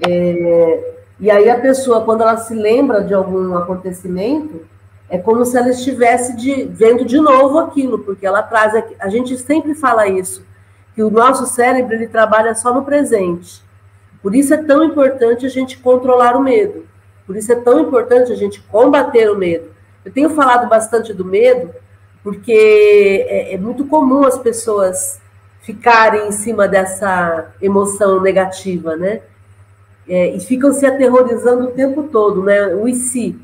É, e aí a pessoa, quando ela se lembra de algum acontecimento, é como se ela estivesse de, vendo de novo aquilo, porque ela traz. A gente sempre fala isso que o nosso cérebro ele trabalha só no presente. Por isso é tão importante a gente controlar o medo. Por isso é tão importante a gente combater o medo. Eu tenho falado bastante do medo, porque é, é muito comum as pessoas ficarem em cima dessa emoção negativa, né? É, e ficam se aterrorizando o tempo todo, né? O e se?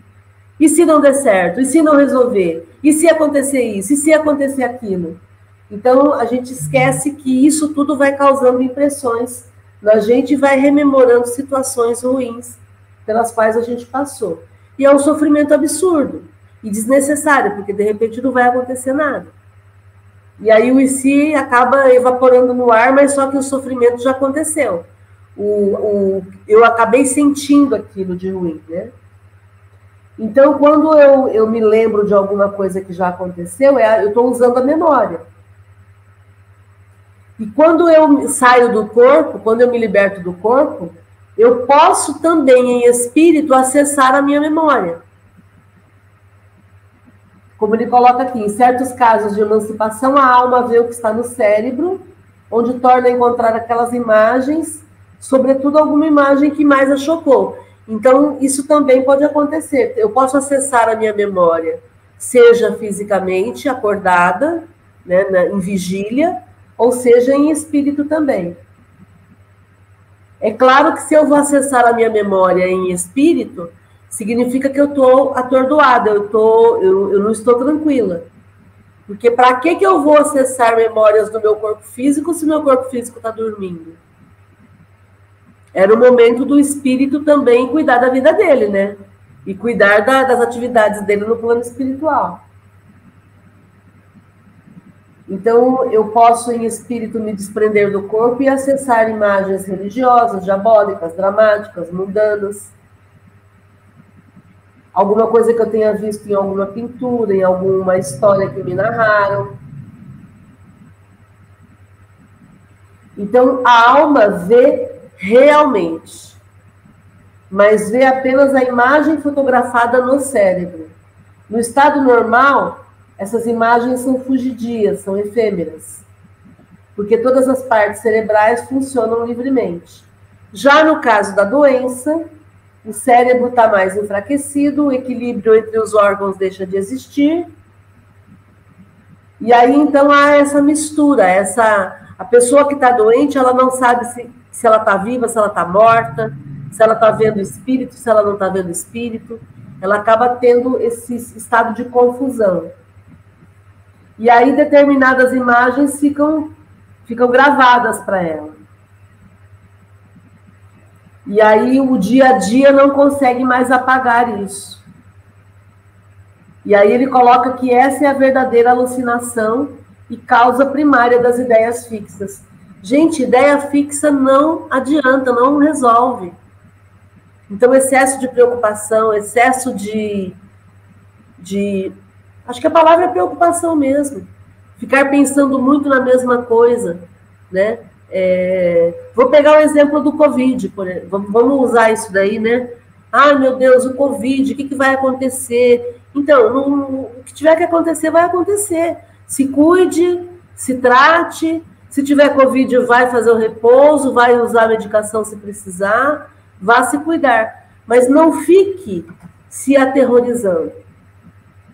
E se não der certo? E se não resolver? E se acontecer isso? E se acontecer aquilo? Então, a gente esquece que isso tudo vai causando impressões na gente e vai rememorando situações ruins pelas quais a gente passou. E é um sofrimento absurdo e desnecessário, porque de repente não vai acontecer nada. E aí o IC acaba evaporando no ar, mas só que o sofrimento já aconteceu. O, o, eu acabei sentindo aquilo de ruim, né? Então, quando eu, eu me lembro de alguma coisa que já aconteceu, é, eu estou usando a memória. E quando eu saio do corpo, quando eu me liberto do corpo, eu posso também, em espírito, acessar a minha memória. Como ele coloca aqui, em certos casos de emancipação, a alma vê o que está no cérebro, onde torna a encontrar aquelas imagens, sobretudo alguma imagem que mais a chocou. Então, isso também pode acontecer. Eu posso acessar a minha memória, seja fisicamente acordada, né, em vigília, ou seja, em espírito também. É claro que se eu vou acessar a minha memória em espírito, significa que eu estou atordoada, eu, tô, eu, eu não estou tranquila. Porque para que, que eu vou acessar memórias do meu corpo físico se meu corpo físico está dormindo? Era o momento do espírito também cuidar da vida dele, né? E cuidar da, das atividades dele no plano espiritual. Então, eu posso, em espírito, me desprender do corpo e acessar imagens religiosas, diabólicas, dramáticas, mundanas. Alguma coisa que eu tenha visto em alguma pintura, em alguma história que me narraram. Então, a alma vê realmente, mas vê apenas a imagem fotografada no cérebro. No estado normal, essas imagens são fugidias, são efêmeras, porque todas as partes cerebrais funcionam livremente. Já no caso da doença, o cérebro está mais enfraquecido, o equilíbrio entre os órgãos deixa de existir. E aí então há essa mistura, essa a pessoa que está doente, ela não sabe se, se ela está viva, se ela está morta, se ela está vendo espírito, se ela não está vendo espírito. Ela acaba tendo esse estado de confusão. E aí determinadas imagens ficam, ficam gravadas para ela. E aí o dia a dia não consegue mais apagar isso. E aí ele coloca que essa é a verdadeira alucinação e causa primária das ideias fixas. Gente, ideia fixa não adianta, não resolve. Então, excesso de preocupação, excesso de, de Acho que a palavra é preocupação mesmo. Ficar pensando muito na mesma coisa, né? É, vou pegar o exemplo do Covid, vamos usar isso daí, né? Ai, meu Deus, o Covid, o que, que vai acontecer? Então, não, o que tiver que acontecer, vai acontecer. Se cuide, se trate. Se tiver Covid, vai fazer o repouso, vai usar a medicação se precisar, vá se cuidar. Mas não fique se aterrorizando.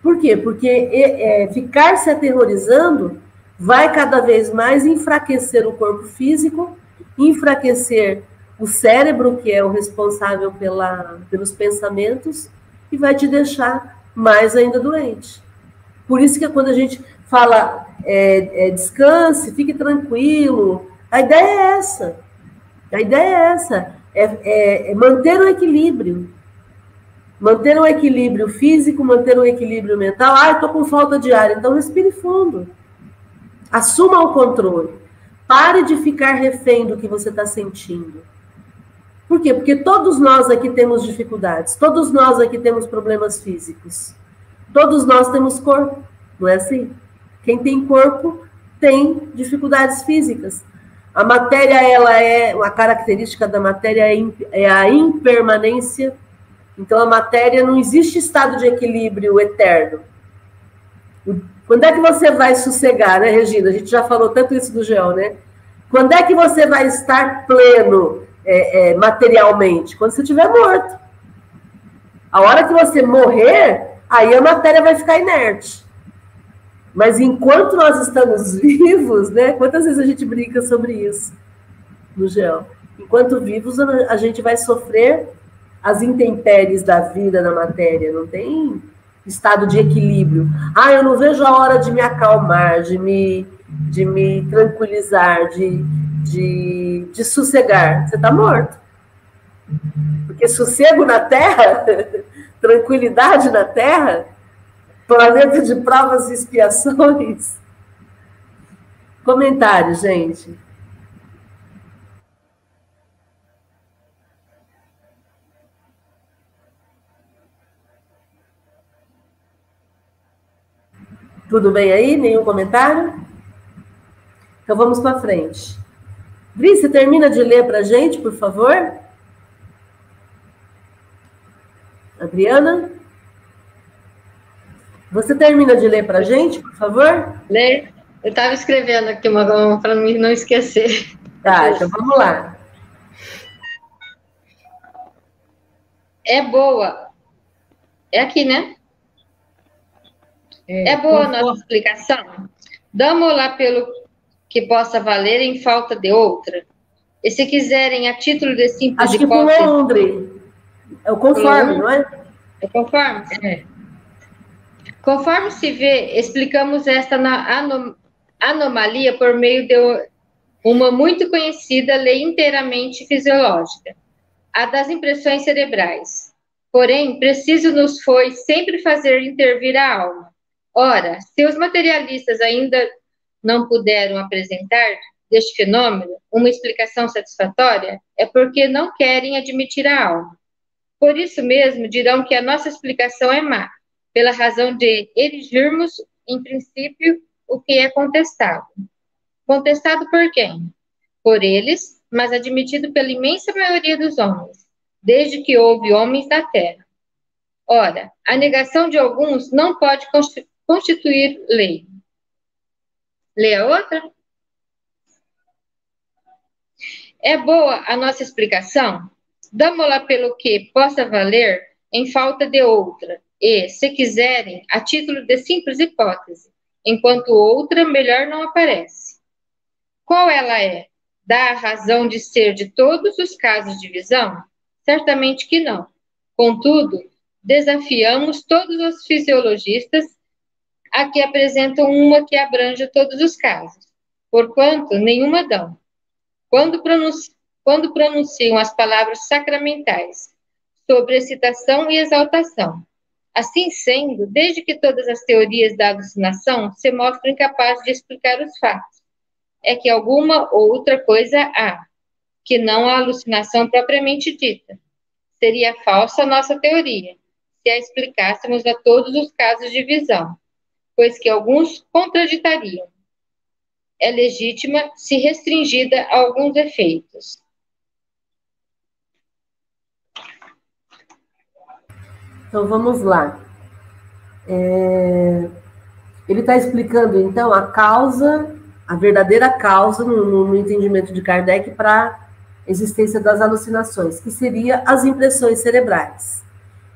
Por quê? Porque é, ficar se aterrorizando vai cada vez mais enfraquecer o corpo físico, enfraquecer o cérebro, que é o responsável pela, pelos pensamentos, e vai te deixar mais ainda doente. Por isso que quando a gente fala é, é, descanse, fique tranquilo, a ideia é essa. A ideia é essa, é, é, é manter o equilíbrio. Manter um equilíbrio físico, manter um equilíbrio mental. Ah, estou com falta de ar, então respire fundo. Assuma o controle. Pare de ficar refém do que você está sentindo. Por quê? Porque todos nós aqui temos dificuldades, todos nós aqui temos problemas físicos, todos nós temos corpo, não é assim? Quem tem corpo tem dificuldades físicas. A matéria, ela é uma característica da matéria é, é a impermanência. Então a matéria não existe estado de equilíbrio eterno. Quando é que você vai sossegar, né, Regina? A gente já falou tanto isso do Geão, né? Quando é que você vai estar pleno é, é, materialmente? Quando você estiver morto. A hora que você morrer, aí a matéria vai ficar inerte. Mas enquanto nós estamos vivos, né? Quantas vezes a gente brinca sobre isso no Geão? Enquanto vivos, a gente vai sofrer as intempéries da vida na matéria. Não tem estado de equilíbrio. Ah, eu não vejo a hora de me acalmar, de me, de me tranquilizar, de, de, de sossegar. Você está morto. Porque sossego na Terra, tranquilidade na Terra, planeta de provas e expiações. Comentário, gente. Tudo bem aí? Nenhum comentário? Então vamos para frente. Dri, você termina de ler para a gente, por favor? Adriana? Você termina de ler para a gente, por favor? Ler. Eu estava escrevendo aqui uma para não esquecer. Tá, então vamos lá. É boa. É aqui, né? É, é boa a nossa explicação? Damos lá pelo que possa valer em falta de outra. E se quiserem, a título de simples Acho que pulou, André. É o conforme, não é? É conforme? É. Conforme se vê, explicamos esta anom anomalia por meio de uma muito conhecida lei inteiramente fisiológica, a das impressões cerebrais. Porém, preciso nos foi sempre fazer intervir a alma, Ora, se os materialistas ainda não puderam apresentar deste fenômeno uma explicação satisfatória, é porque não querem admitir a alma. Por isso mesmo dirão que a nossa explicação é má, pela razão de erigirmos, em princípio, o que é contestado. Contestado por quem? Por eles, mas admitido pela imensa maioria dos homens, desde que houve homens da terra. Ora, a negação de alguns não pode constituir lei. Lê a outra. É boa a nossa explicação? Damos-la pelo que possa valer em falta de outra, e, se quiserem, a título de simples hipótese, enquanto outra melhor não aparece. Qual ela é? Dá a razão de ser de todos os casos de visão? Certamente que não. Contudo, desafiamos todos os fisiologistas aqui apresentam uma que abrange todos os casos, porquanto nenhuma dão. Quando, pronunci quando pronunciam as palavras sacramentais sobre excitação e exaltação. Assim sendo, desde que todas as teorias da alucinação se mostram incapazes de explicar os fatos, é que alguma outra coisa há, que não a alucinação propriamente dita. Seria falsa a nossa teoria, se a explicássemos a todos os casos de visão pois que alguns contraditariam. É legítima se restringida a alguns efeitos. Então vamos lá. É... Ele está explicando então a causa, a verdadeira causa no, no entendimento de Kardec para a existência das alucinações, que seria as impressões cerebrais.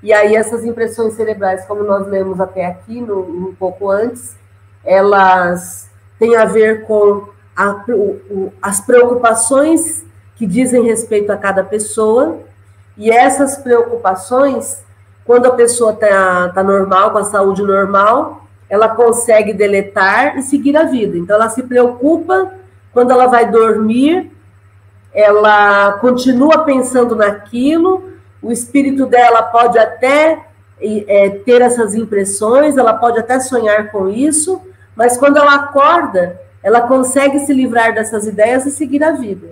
E aí essas impressões cerebrais, como nós lemos até aqui, no, um pouco antes, elas têm a ver com a, o, as preocupações que dizem respeito a cada pessoa, e essas preocupações, quando a pessoa está tá normal, com a saúde normal, ela consegue deletar e seguir a vida. Então, ela se preocupa quando ela vai dormir, ela continua pensando naquilo, o espírito dela pode até é, ter essas impressões, ela pode até sonhar com isso, mas quando ela acorda, ela consegue se livrar dessas ideias e seguir a vida.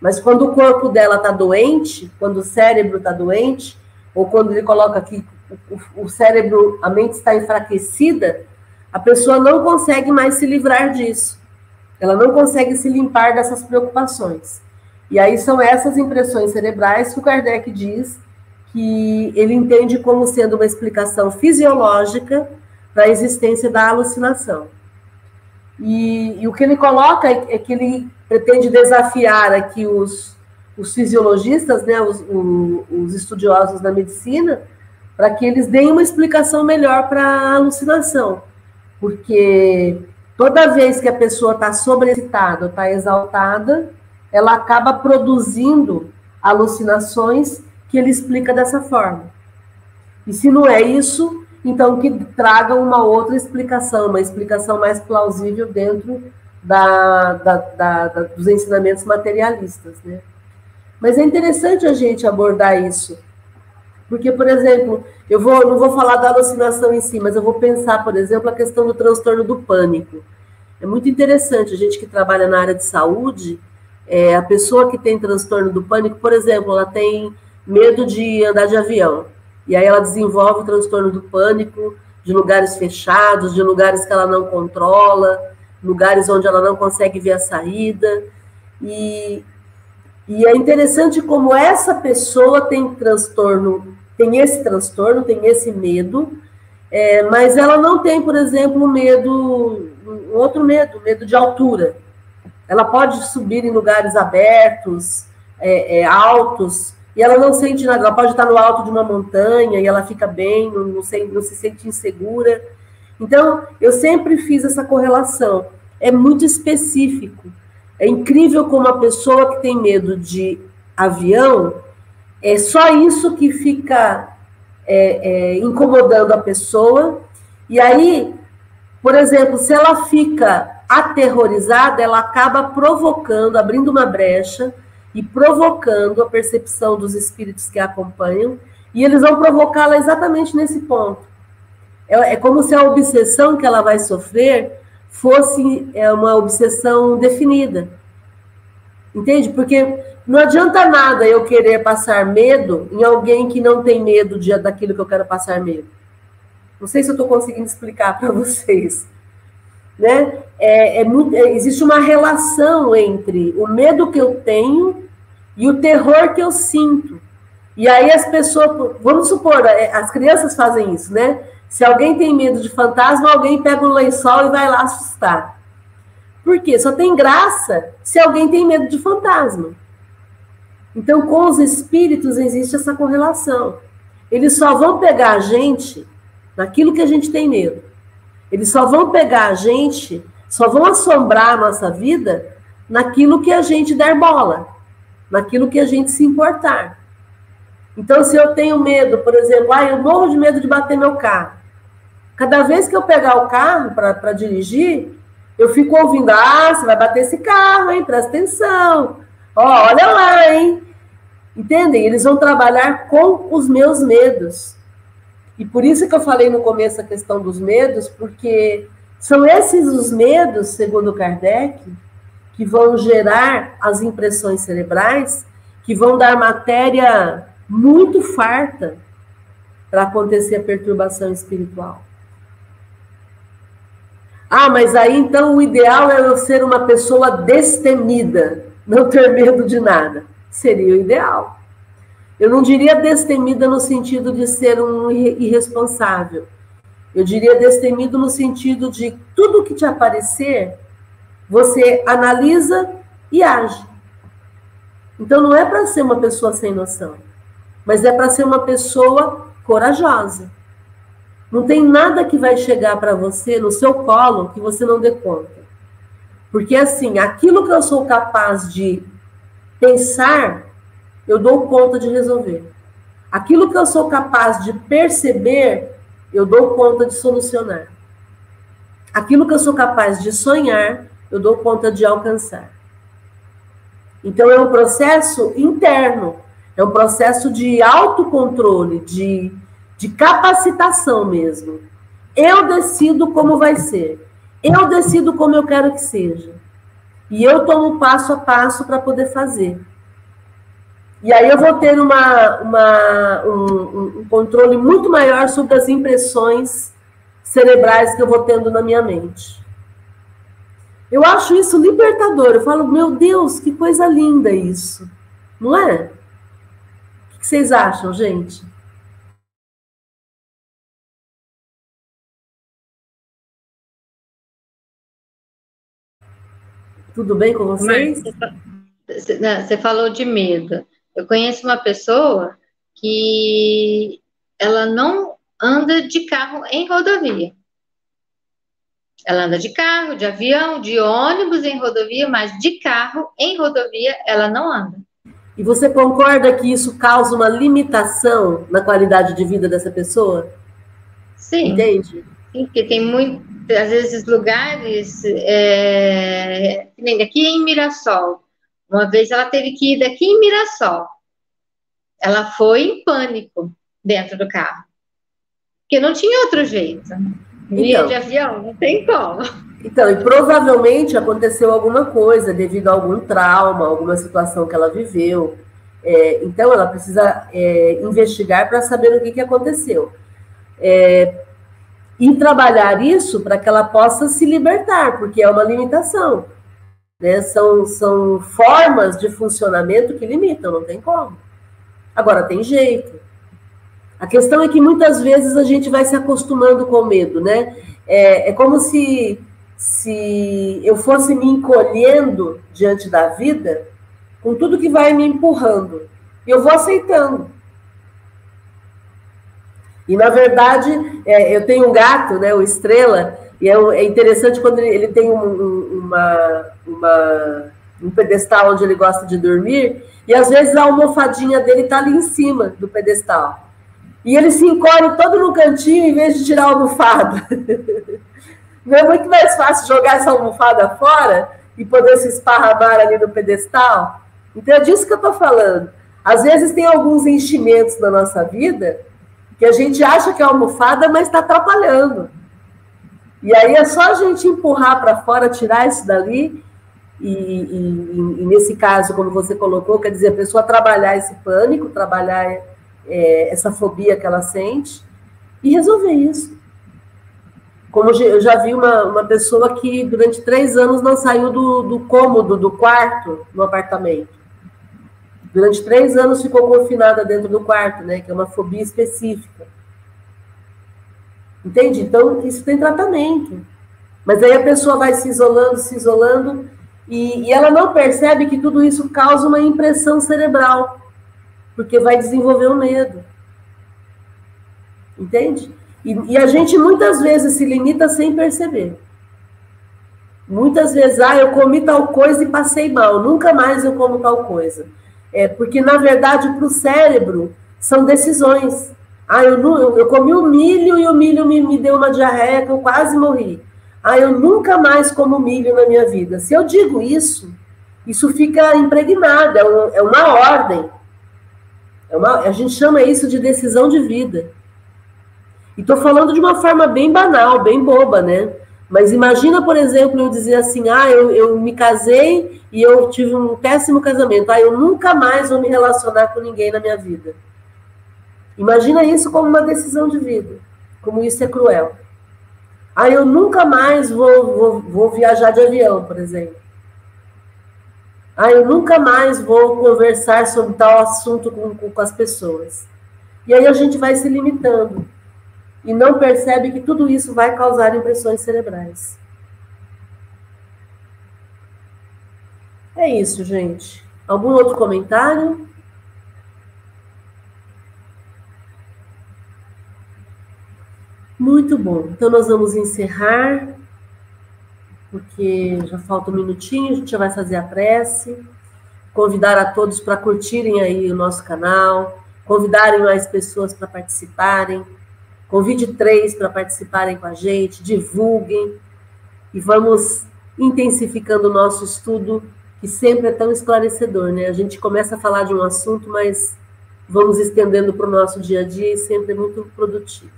Mas quando o corpo dela está doente, quando o cérebro está doente, ou quando ele coloca aqui o, o cérebro, a mente está enfraquecida, a pessoa não consegue mais se livrar disso. Ela não consegue se limpar dessas preocupações. E aí são essas impressões cerebrais que o Kardec diz que ele entende como sendo uma explicação fisiológica para a existência da alucinação. E, e, o que ele coloca é, é, que ele pretende desafiar aqui os, os fisiologistas, né, os, os estudiosos da medicina, para que eles deem uma explicação melhor para a alucinação. Porque toda vez que a pessoa está sobreexcitada, está exaltada, ela acaba produzindo alucinações que ele explica dessa forma. E se não é isso, então que traga uma outra explicação, uma explicação mais plausível dentro da, da, da, dos ensinamentos materialistas, né? Mas é interessante a gente abordar isso, porque, por exemplo, eu vou, não vou falar da alucinação em si, mas eu vou pensar, por exemplo, a questão do transtorno do pânico. É muito interessante, a gente que trabalha na área de saúde, é, a pessoa que tem transtorno do pânico, por exemplo, ela tem medo de andar de avião. E aí ela desenvolve o transtorno do pânico de lugares fechados, de lugares que ela não controla, lugares onde ela não consegue ver a saída. E, e é interessante como essa pessoa tem transtorno, tem esse transtorno, tem esse medo, é, mas ela não tem, por exemplo, medo, um outro medo, medo de altura. Ela pode subir em lugares abertos, é, é, altos, e ela não sente nada, ela pode estar no alto de uma montanha e ela fica bem, não, não, se, não se sente insegura. Então, eu sempre fiz essa correlação. É muito específico. É incrível como a pessoa que tem medo de avião, é só isso que fica é, é, incomodando a pessoa. E aí, por exemplo, se ela fica aterrorizada, ela acaba provocando, abrindo uma brecha e provocando a percepção dos espíritos que a acompanham, e eles vão provocá-la exatamente nesse ponto. É, é, como se a obsessão que ela vai sofrer fosse é, uma obsessão definida. Entende? Porque não adianta nada eu querer passar medo em alguém que não tem medo de, daquilo que eu quero passar medo. Não sei se eu estou conseguindo explicar para vocês. Né? É, é muito, é, existe uma relação entre o medo que eu tenho e o terror que eu sinto. E aí as pessoas, vamos supor, é, as crianças fazem isso, né? Se alguém tem medo de fantasma, alguém pega um lençol e vai lá assustar. Por quê? Só tem graça se alguém tem medo de fantasma. Então, com os espíritos existe essa correlação. Eles só vão pegar a gente naquilo que a gente tem medo. Eles só vão pegar a gente, só vão assombrar a nossa vida naquilo que a gente der bola naquilo que a gente se importar. Então, se eu tenho medo, por exemplo, ah, eu morro de medo de bater meu carro. Cada vez que eu pegar o carro para dirigir, eu fico ouvindo, ah, você vai bater esse carro, hein? Presta atenção. Ó, olha lá, hein? Entendem? Eles vão trabalhar com os meus medos. E por isso que eu falei no começo a questão dos medos, porque são esses os medos, segundo Kardec, que vão gerar as impressões cerebrais, que vão dar matéria muito farta para acontecer a perturbação espiritual. Ah, mas aí então o ideal é eu ser uma pessoa destemida, não ter medo de nada. Seria o ideal. Eu não diria destemida no sentido de ser um irresponsável. Eu diria destemido no sentido de tudo que te aparecer, você analisa e age. Então não é para ser uma pessoa sem noção, mas é para ser uma pessoa corajosa. Não tem nada que vai chegar para você no seu colo que você não dê conta. Porque assim, aquilo que eu sou capaz de pensar, eu dou conta de resolver. Aquilo que eu sou capaz de perceber, eu dou conta de solucionar. Aquilo que eu sou capaz de sonhar, eu dou conta de alcançar. Então, é um processo interno, é um processo de autocontrole, de, de capacitação mesmo. Eu decido como vai ser. Eu decido como eu quero que seja. E eu tomo passo a passo para poder fazer. E aí eu vou ter uma, uma um, um, controle muito maior sobre as impressões cerebrais que eu vou tendo na minha mente. Eu acho isso libertador. Eu falo, meu Deus, que coisa linda isso. Não é? O que vocês acham, gente? Tudo bem com vocês? Você falou de medo. Eu conheço uma pessoa que ela não anda de carro em rodovia. Ela anda de carro, de avião, de ônibus em rodovia, mas de carro em rodovia ela não anda. E você concorda que isso causa uma limitação na qualidade de vida dessa pessoa? Sim. Entende? Sim, porque tem muito, às vezes, lugares, é, aqui em Mirassol. Uma vez ela teve que ir daqui em Mirassol. Ela foi em pânico dentro do carro. Porque não tinha outro jeito. Via então, de avião, não tem como. Então, e provavelmente aconteceu alguma coisa devido a algum trauma, alguma situação que ela viveu. É, então, ela precisa é, investigar para saber o que, que aconteceu. É, e trabalhar isso para que ela possa se libertar, porque é uma limitação. Né? São, são formas de funcionamento que limitam, não tem como. Agora, tem jeito. A questão é que muitas vezes a gente vai se acostumando com o medo, né? É, é como se, se eu fosse me encolhendo diante da vida com tudo que vai me empurrando. E eu vou aceitando. E, na verdade, é, eu tenho um gato, né, o Estrela, e é, é interessante quando ele, ele tem um, uma, uma, um pedestal onde ele gosta de dormir, e às vezes a almofadinha dele está ali em cima do pedestal. E ele se encolhe todo no cantinho em vez de tirar a almofada. Não é muito mais fácil jogar essa almofada fora e poder se esparramar ali no pedestal? Então é disso que eu estou falando. Às vezes tem alguns enchimentos na nossa vida que a gente acha que é almofada, mas está atrapalhando. E aí é só a gente empurrar para fora, tirar isso dali, e, e, e, nesse caso, como você colocou, quer dizer, a pessoa trabalhar esse pânico, trabalhar é, essa fobia que ela sente, e resolver isso. Como eu já vi uma, uma pessoa que durante três anos não saiu do, do cômodo, do quarto, no apartamento. Durante três anos ficou confinada dentro do quarto, né? Que é uma fobia específica. Entende? Então, isso tem tratamento. Mas aí a pessoa vai se isolando, se isolando, e, e ela não percebe que tudo isso causa uma impressão cerebral, porque vai desenvolver o um medo. Entende? E, e, a gente muitas vezes se limita sem perceber. Muitas vezes, ah, eu comi tal coisa e passei mal, nunca mais eu como tal coisa. É, porque, na verdade, para o cérebro, são decisões. Ah, eu, eu, eu comi o milho e o milho me, me deu uma diarreia que eu quase morri. Ah, eu nunca mais como milho na minha vida. Se eu digo isso, isso fica impregnado, é, um, é uma ordem. É uma, a gente chama isso de decisão de vida. E estou falando de uma forma bem banal, bem boba, né? Mas imagina, por exemplo, eu dizer assim: ah, eu, eu me casei e eu tive um péssimo casamento. Ah, eu nunca mais vou me relacionar com ninguém na minha vida. Imagina isso como uma decisão de vida, como isso é cruel. Ah, eu nunca mais vou, vou, vou viajar de avião, por exemplo. Ah, eu nunca mais vou conversar sobre tal assunto com, com, com as pessoas. E aí a gente vai se limitando e não percebe que tudo isso vai causar impressões cerebrais. É isso, gente. Algum outro comentário? Muito bom. Então, nós vamos encerrar, porque já falta um minutinho, a gente já vai fazer a prece. convidar a todos para curtirem aí o nosso canal, convidarem mais pessoas para participarem, convide três para participarem com a gente, divulguem e vamos intensificando o nosso estudo, que sempre é tão esclarecedor, né? A gente começa a falar de um assunto, mas vamos estendendo para o nosso dia a dia e sempre é muito produtivo.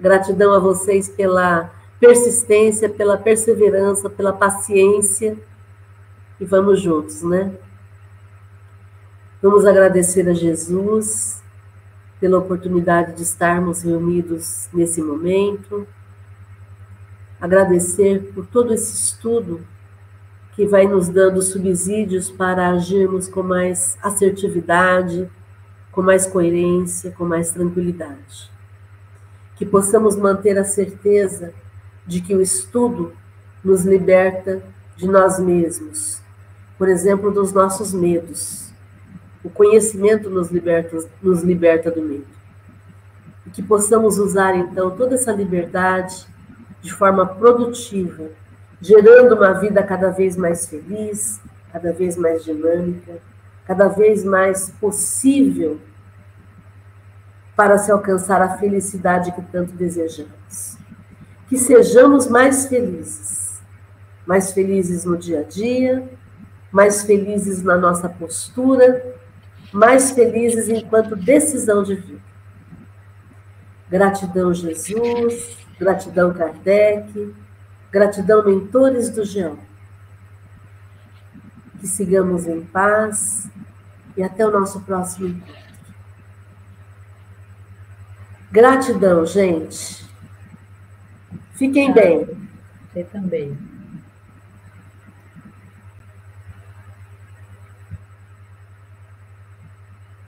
Gratidão a vocês pela persistência, pela perseverança, pela paciência e vamos juntos, né? Vamos agradecer a Jesus pela oportunidade de estarmos reunidos nesse momento. Agradecer por todo esse estudo que vai nos dando subsídios para agirmos com mais assertividade, com mais coerência, com mais tranquilidade. Que possamos manter a certeza de que o estudo nos liberta de nós mesmos, por exemplo, dos nossos medos. O conhecimento nos liberta, nos liberta do medo. E que possamos usar, então, toda essa liberdade de forma produtiva, gerando uma vida cada vez mais feliz, cada vez mais dinâmica, cada vez mais possível para se alcançar a felicidade que tanto desejamos. Que sejamos mais felizes, mais felizes no dia a dia, mais felizes na nossa postura, mais felizes enquanto decisão de vida. Gratidão, Jesus, gratidão, Kardec, gratidão, mentores do GEO. Que sigamos em paz e até o nosso próximo encontro. Gratidão, gente. Fiquem bem. Você também.